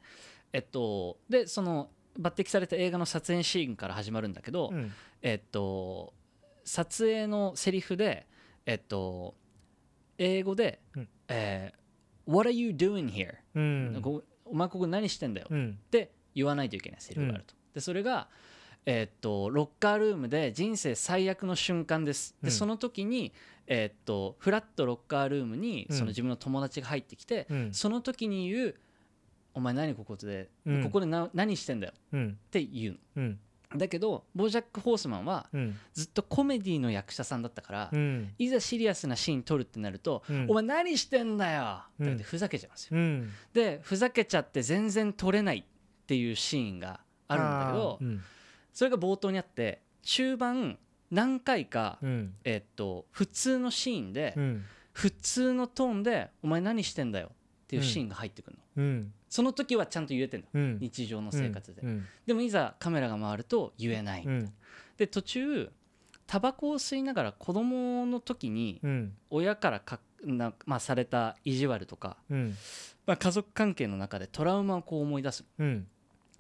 えっとでその抜擢された映画の撮影シーンから始まるんだけど、うん。えっと撮影のセリフでえっと英語でうん「えー What are you doing here?、うん。こお前ここ何してんだよ」うん。って言わないといけないセリフがあると。でそれが、えーっとロッカールームで人生最悪の瞬間です。でうん。その時に、えーっとフラットロッカールームにうんその自分の友達が入ってきて、うん。その時に言う「お前何ここで、うん。ここでな何してんだよ」うん。って言ううん。の。だけどボージャック・ホースマンはうん。ずっとコメディの役者さんだったから、うん。いざシリアスなシーン撮るってなると「うん。お前何してんだよ!」って言ってうんふざけちゃうんですよ。うん。でふざけちゃって全然撮れないっていうシーンがあるんだけどそれが冒頭にあって中盤何回か、うん。えっと普通のシーンで、うん。普通のトーンで「お前何してんだよ」っていうシーンが入ってくるの、うん。その時はちゃんと言えてんの。うん。日常の生活で、うん。でもいざカメラが回ると言えない、うん。で途中タバコを吸いながら子供の時にうん。親からかな、まあ、された意地悪とか、うん。まあ、家族関係の中でトラウマをこう思い出す。うん。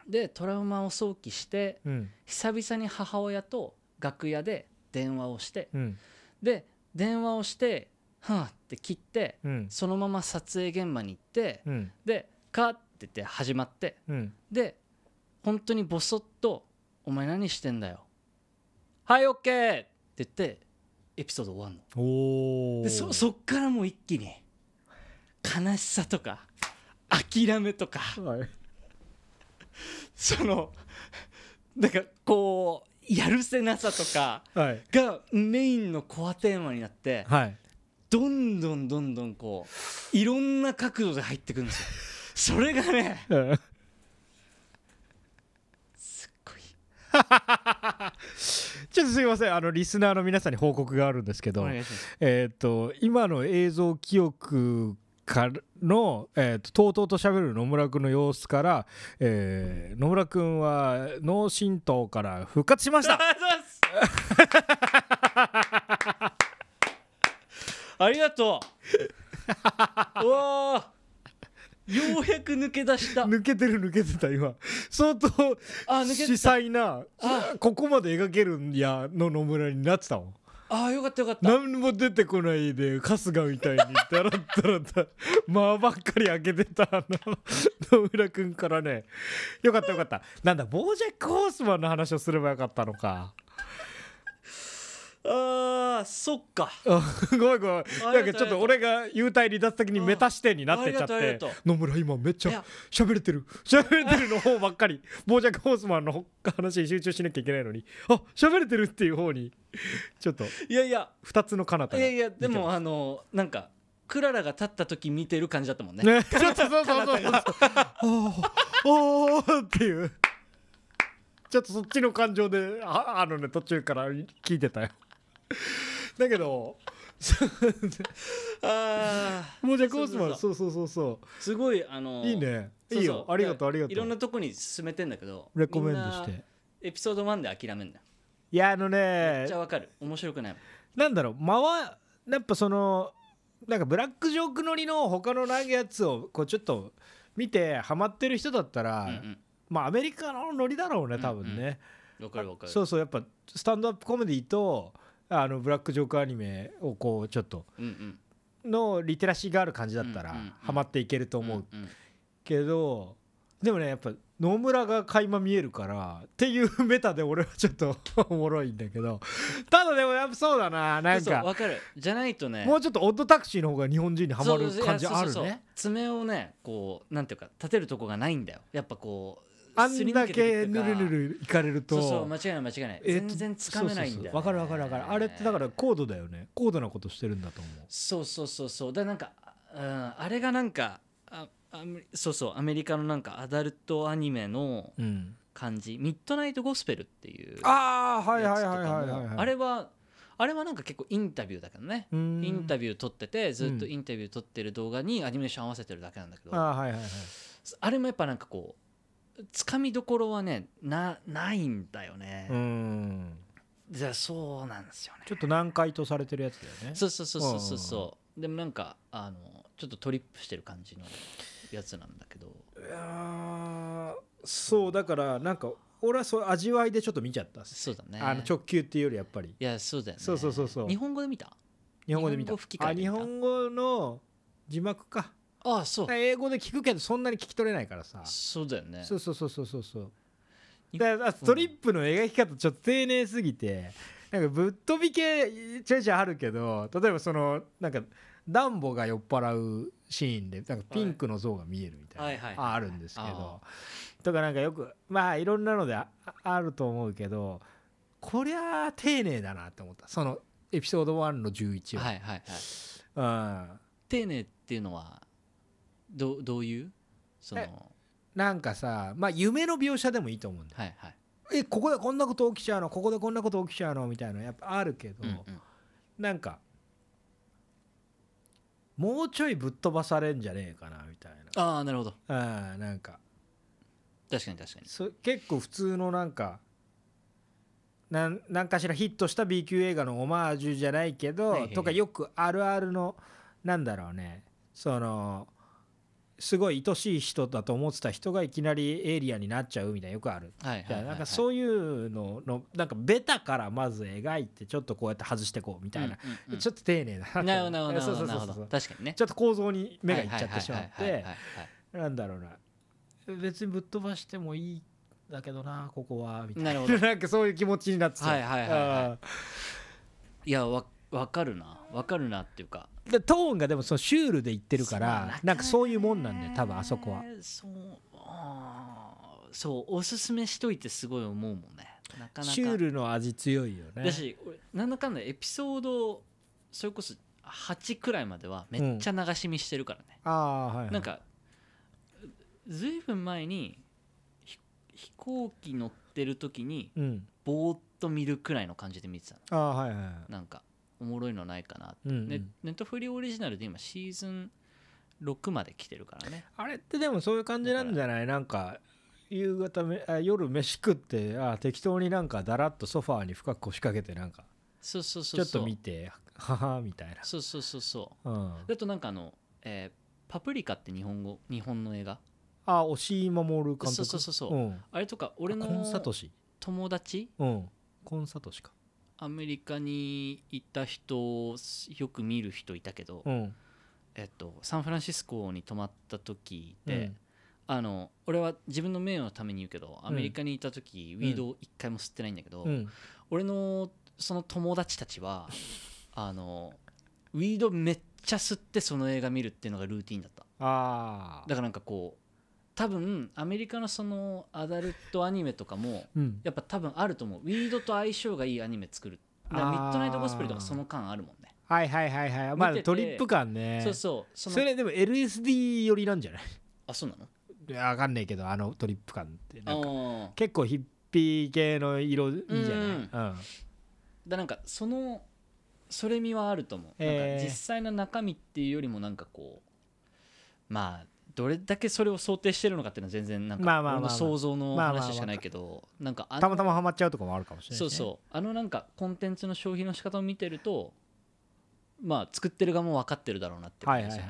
でトラウマを想起してうん。久々に母親と楽屋で電話をしてうん。で電話をしてはあって切ってうん。そのまま撮影現場に行ってうん。でカーって言って始まってうん。で本当にボソッと「お前何してんだよ」「はいオッケー!」って言ってエピソード終わんの。でそそっからもう一気に悲しさとか諦めとかはい。そのなんかこうやるせなさとかはい。がメインのコアテーマになってはいどんどんどんどんこういろんな角度で入ってくるんですよ。それがねすっごい。ちょっとすいません。あのリスナーの皆さんに報告があるんですけどえーっと今の映像記憶からの、えーっととうとうと喋る野村君の様子から、えー野村君は脳震盪から復活しましたありがとう。うわー。ようやく抜け出した。抜けてる抜けてた今。相当あ抜けてた。司細なあここまで描けるんやの野村になってたもん。あーよかったよかった。何も出てこないで春日みたいにダラッダラダ 間ばっかり開けてたあの野村君からね。よかったよかった。なんだボージャック・ホースマンの話をすればよかったのかあーそっか。あごめんごめん。なんかちょっと俺が幽体離脱的にメタ視点になってっちゃってがとうありがと野村今めっちゃ喋れてる。喋れてるの方ばっかり。ボージャック・ホースマンの話に集中しなきゃいけないのに。あ喋れてるっていう方にちょっといやいや。2つの彼方が。いやいやでもあのなんかクララが立った時見てる感じだったもんね。ね、ちょっとそうそうそう。そう。おーおーっていう。ちょっとそっちの感情で、ああのね、途中から聞いてたよ。だけど、あーもうじゃあコースマン、そそうそうそうそすごいあのう。いいね。いいよ。ありがとう、ありがとう。いろんなとこに進めてんだけどレコメンドして。エピソード1で諦めんだよいや、あのめねっちゃ、わかる面白くないなんだろう、間は、やっぱその、なんかブラックジョーク乗りの他のやつを、こうちょっと見て、ハマってる人だったら、うんまあアメリカのノリだろうね、多分ね。うんうんわかるわかるそうそうやっぱスタンドアップコメディとあのブラックジョークアニメをこうちょっとのリテラシーがある感じだったらハマっていけると思うけどでもねやっぱ野村が垣間見えるからっていうメタで俺はちょっと おもろいんだけどただでもやっぱそうだななんか。わかる。じゃないとねもうちょっとオッドタクシーの方が日本人にはまる感じあるね。爪をねこうなんていうか立てるとこがないんだよやっぱこうあんだけぬるぬるいかれるとそうそう間違いない間違いないえ全然つかめないんだよ、ね、そうそうそうわかるわかるわかるあれってだから高度だよね高度なことしてるんだと思うそうそうそうそうだなんか、うん、あれがなんかあアメそうそうアメリカのなんかアダルトアニメのうん感じミッドナイトゴスペルっていうああはいはいはいはいはいはいあれはあれはなんか結構インタビューだけどねイインタビュー撮っててずっとインタビュー撮ってる動画にアニメーション合わせてるだけなんだけど、あはいはいはいあれもやっぱなんかこうつかみどころはねなないんだよね、うん。じゃあそうなんですよね。ちょっと難解とされてるやつだよね。そうそうそうそうそうそう。でもなんかあのちょっとトリップしてる感じのやつなんだけど。いやーそうだからなんか俺はそう味わいでちょっと見ちゃったそうだね。あの直球っていうよりやっぱり。いやそうだよね。そうそうそうそう。日本語で見た？日本語で見た。日本語吹き替えあ日本語の字幕かああそう。英語で聞くけどそんなに聞き取れないからさ。そうだよね。そうそうそうそうそう。そう日だからストリップの描き方ちょっと丁寧すぎてなんかぶっ飛び系ちょいちょいあるけど例えばそのなんかダンボが酔っ払うシーンでなんかピンクの像が見えるみたいな、ああるんですけど。あとかなんかよくまあいろんなのでああると思うけどこりゃあ丁寧だなって思った。そのエピソード1の11は、はいはいはい。うん。丁寧っていうのはどうどういう？その。えなんかさまあ夢の描写でもいいと思うんだ。よはいはい。えここでこんなこと起きちゃうの？ここでこんなこと起きちゃうの？みたいな。のやっぱあるけど、うんうん。なんかもうちょいぶっ飛ばされんじゃねえかなみたいああなるほど。なあーなんか。確かに確かに。そ結構普通のなんかなんなんかしらヒットした B 級映画のオマージュじゃないけど、はいはいはい。とかよくあるあるのなんだろうね。そのすごい愛しい人だと思ってた人がいきなりエイリアンになっちゃうみたいなよくある。なんかそういうののなんかベタからまず描いてちょっとこうやって外してこうみたいな、うんうんうん。ちょっと丁寧だなとなるほどなるほど。確かにね。ちょっと構造に目がいっちゃってしまって。なんだろうな。別にぶっ飛ばしてもいいんだけどなここはみたいな。なるほど。なんかそういう気持ちになってたはいはいはいはいあいやわ分かるな。分かるなっていうか。ーでトーンがでもそのシュールで言ってるからなんかそういうもんなんだよ多分あそこは。そうあーそうおすすめしといてすごい思うもんね。なかなか。シュールの味強いよね。だし俺なんだかんだエピソードそれこそ8くらいまではめっちゃ流し見してるからね、ああはい、はい、なんかずいぶん前にひ飛行機乗ってる時にうん。ぼーっと見るくらいの感じで見てたの。ああはいはいはい。なんかおもろいのないかなって、うんうん。ねネットフリーオリジナルで今シーズン6まで来てるからね。あれってでもそういう感じなんじゃない？なんか夕方めあ夜飯食ってあ適当になんかだらっとソファーに深く腰掛けてなんかそうそうちょっそう。そうと見てははみたいな。そうそうそうそう。うん。あとなんかあの、えーパプリカって日本語？日本の映画？あ押井守監督？そうそうそうそう。うん。あれとか俺のコンサトシ？友達？うん。コンサトシかアメリカにいた人よく見る人いたけど、うん。えっと、サンフランシスコに泊まった時で、うん。あの俺は自分の名誉のために言うけどアメリカにいた時、ウィードを一回も吸ってないんだけど、うん。俺のその友達たちは あのウィードめっちゃ吸ってその映画見るっていうのがルーティンだった。ああだからなんかこう多分アメリカのそのアダルトアニメとかもうん。やっぱ多分あると思う。ウィードと相性がいいアニメ作る。だからあー。ミッドナイトゴスペルとかその間あるもんね。はいはいはいはいまあトリップ感ね。そうそう。それでも LSD 寄りなんじゃない？あそうなの？いやわかんないけどあのトリップ感ってなんかあ結構ヒッピー系の色いいじゃない、うん。うん。だなんかそのそれ味はあると思う、えーなんか実際の中身っていうよりもなんかこうまあどれだけそれを想定してるのかっていうのは全然なんかまあまあ想像の話しかないけどなんかたまたまハマっちゃうとかもあるかもしれない、ね、そうそう。あのなんかコンテンツの消費の仕方を見てるとまあ作ってる側も分かってるだろうなっていうはいはいはい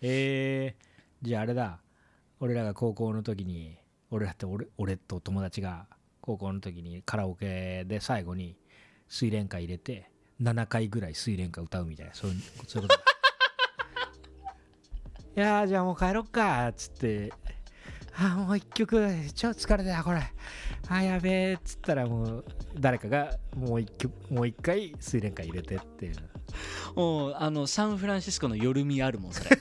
えー、じゃああれだ。俺らが高校の時に俺らって俺俺と友達が高校の時にカラオケで最後に水蓮歌入れて7回ぐらい水蓮歌歌うみたいなそういうそういうこと やーじゃあもう帰ろっかっつって。あーもう一曲。超疲れたよこれ。あーやべえっつったらもう誰かがもう一曲もう一回水蓮歌入れてっていう。もうあのサンフランシスコの夜見あるもんそれ。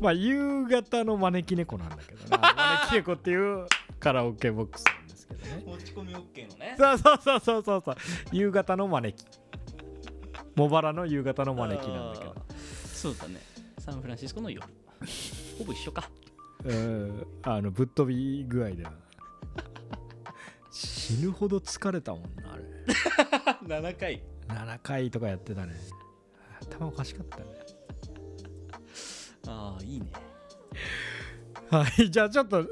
まあ夕方の招き猫なんだけどな。招き猫っていうカラオケボックスなんですけどね。持ち込み OK のね。そうそうそうそうそうそう。夕方の招き。茂原の夕方の招きなんだけどそうだね。サンフランシスコの夜。ほぼ一緒か。うん。あのぶっ飛び具合では。死ぬほど疲れたもんなあれ。7回。7回とかやってたね。頭おかしかったね。ああいいね。はいじゃあちょっと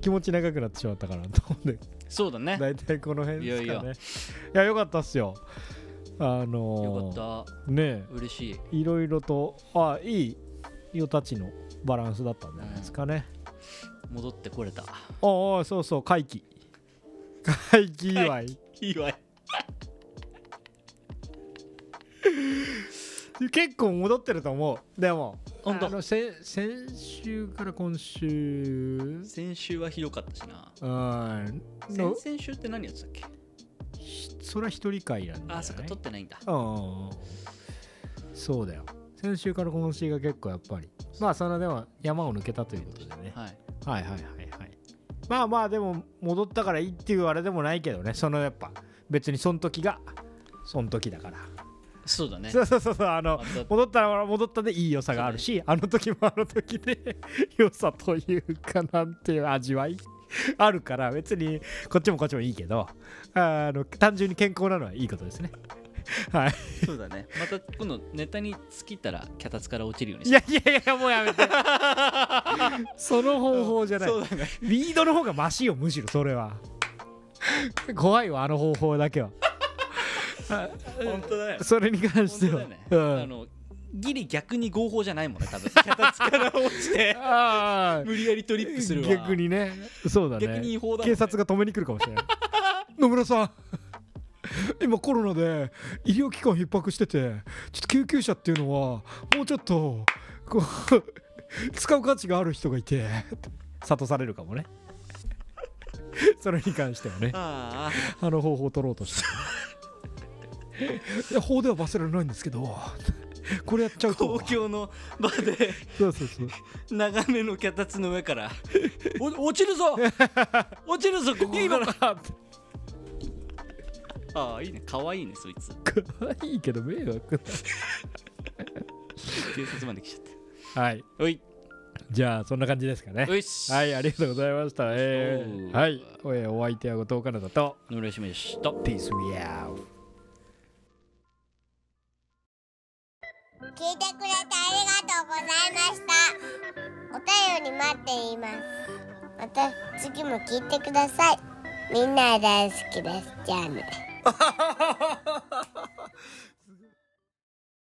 気持ち長くなってしまったかなと思うんで。そうだね。大体この辺ですかね。いいやいやよかったっすよあのよーかった。ね嬉しい。えいろいろとあいい世たちのバランスだったんじゃないですかね、戻ってこれた。ああそうそう回帰回帰祝い。いい。わ 結構戻ってると思う。でも本当。あの先先週から今週。先週はひどかったしな。うん。の先々週って何やってたっけ？それは一人会なんじゃないあそっか撮ってないんだ。うんそうだよ。先週から今週が結構やっぱり。まあそのでも山を抜けたということでね。はい。はいはいはいはい。まあまあでも戻ったからいいっていうあれでもないけどね。そのやっぱ別にその時がその時だから、そうだね。そうそうそうそう。あの戻ったら戻ったでいい良さがあるし、あの時もあの時で 良さというかなんていう味わい あるから別にこっちもこっちもいいけどあの単純に健康なのはいいことですね。はい。そうだね。また今度ネタに尽きたら脚立から落ちるようにいやいやいやもうやめて。その方法じゃない。そうだね。リードの方がマシよむしろそれは。怖いわあの方法だけは。本当だよ。それに関しては、ね、うん。あのギリ逆に合法じゃないもんね多分。脚立から落ちて無理やりトリップするわ。逆にね。そうだね。逆に違法だね。警察が止めに来るかもしれない 野村さん。今コロナで医療機関逼迫しててちょっと救急車っていうのはもうちょっとこう 使う価値がある人がいて諭されるかもね。それに関してはね。ああの方法を取ろうとして。いや法では罰せられないんですけどこれやっちゃあうと公共の場でそうそうそう。長めの脚立の上から。お落ちるぞ！落ちるぞここいいか。らああいいね。可愛いねそいつ。可愛いけど迷惑警察まで来ちゃっはい。たおい。じゃあそんな感じですかね。はいありがとうございました。えー。はい。えーお相手は後藤かなだと。野村しめでした。ピース聞いてくれてありがとうございました。お便り待っています。また次も聞いてください。みんな大好きです。じゃあね。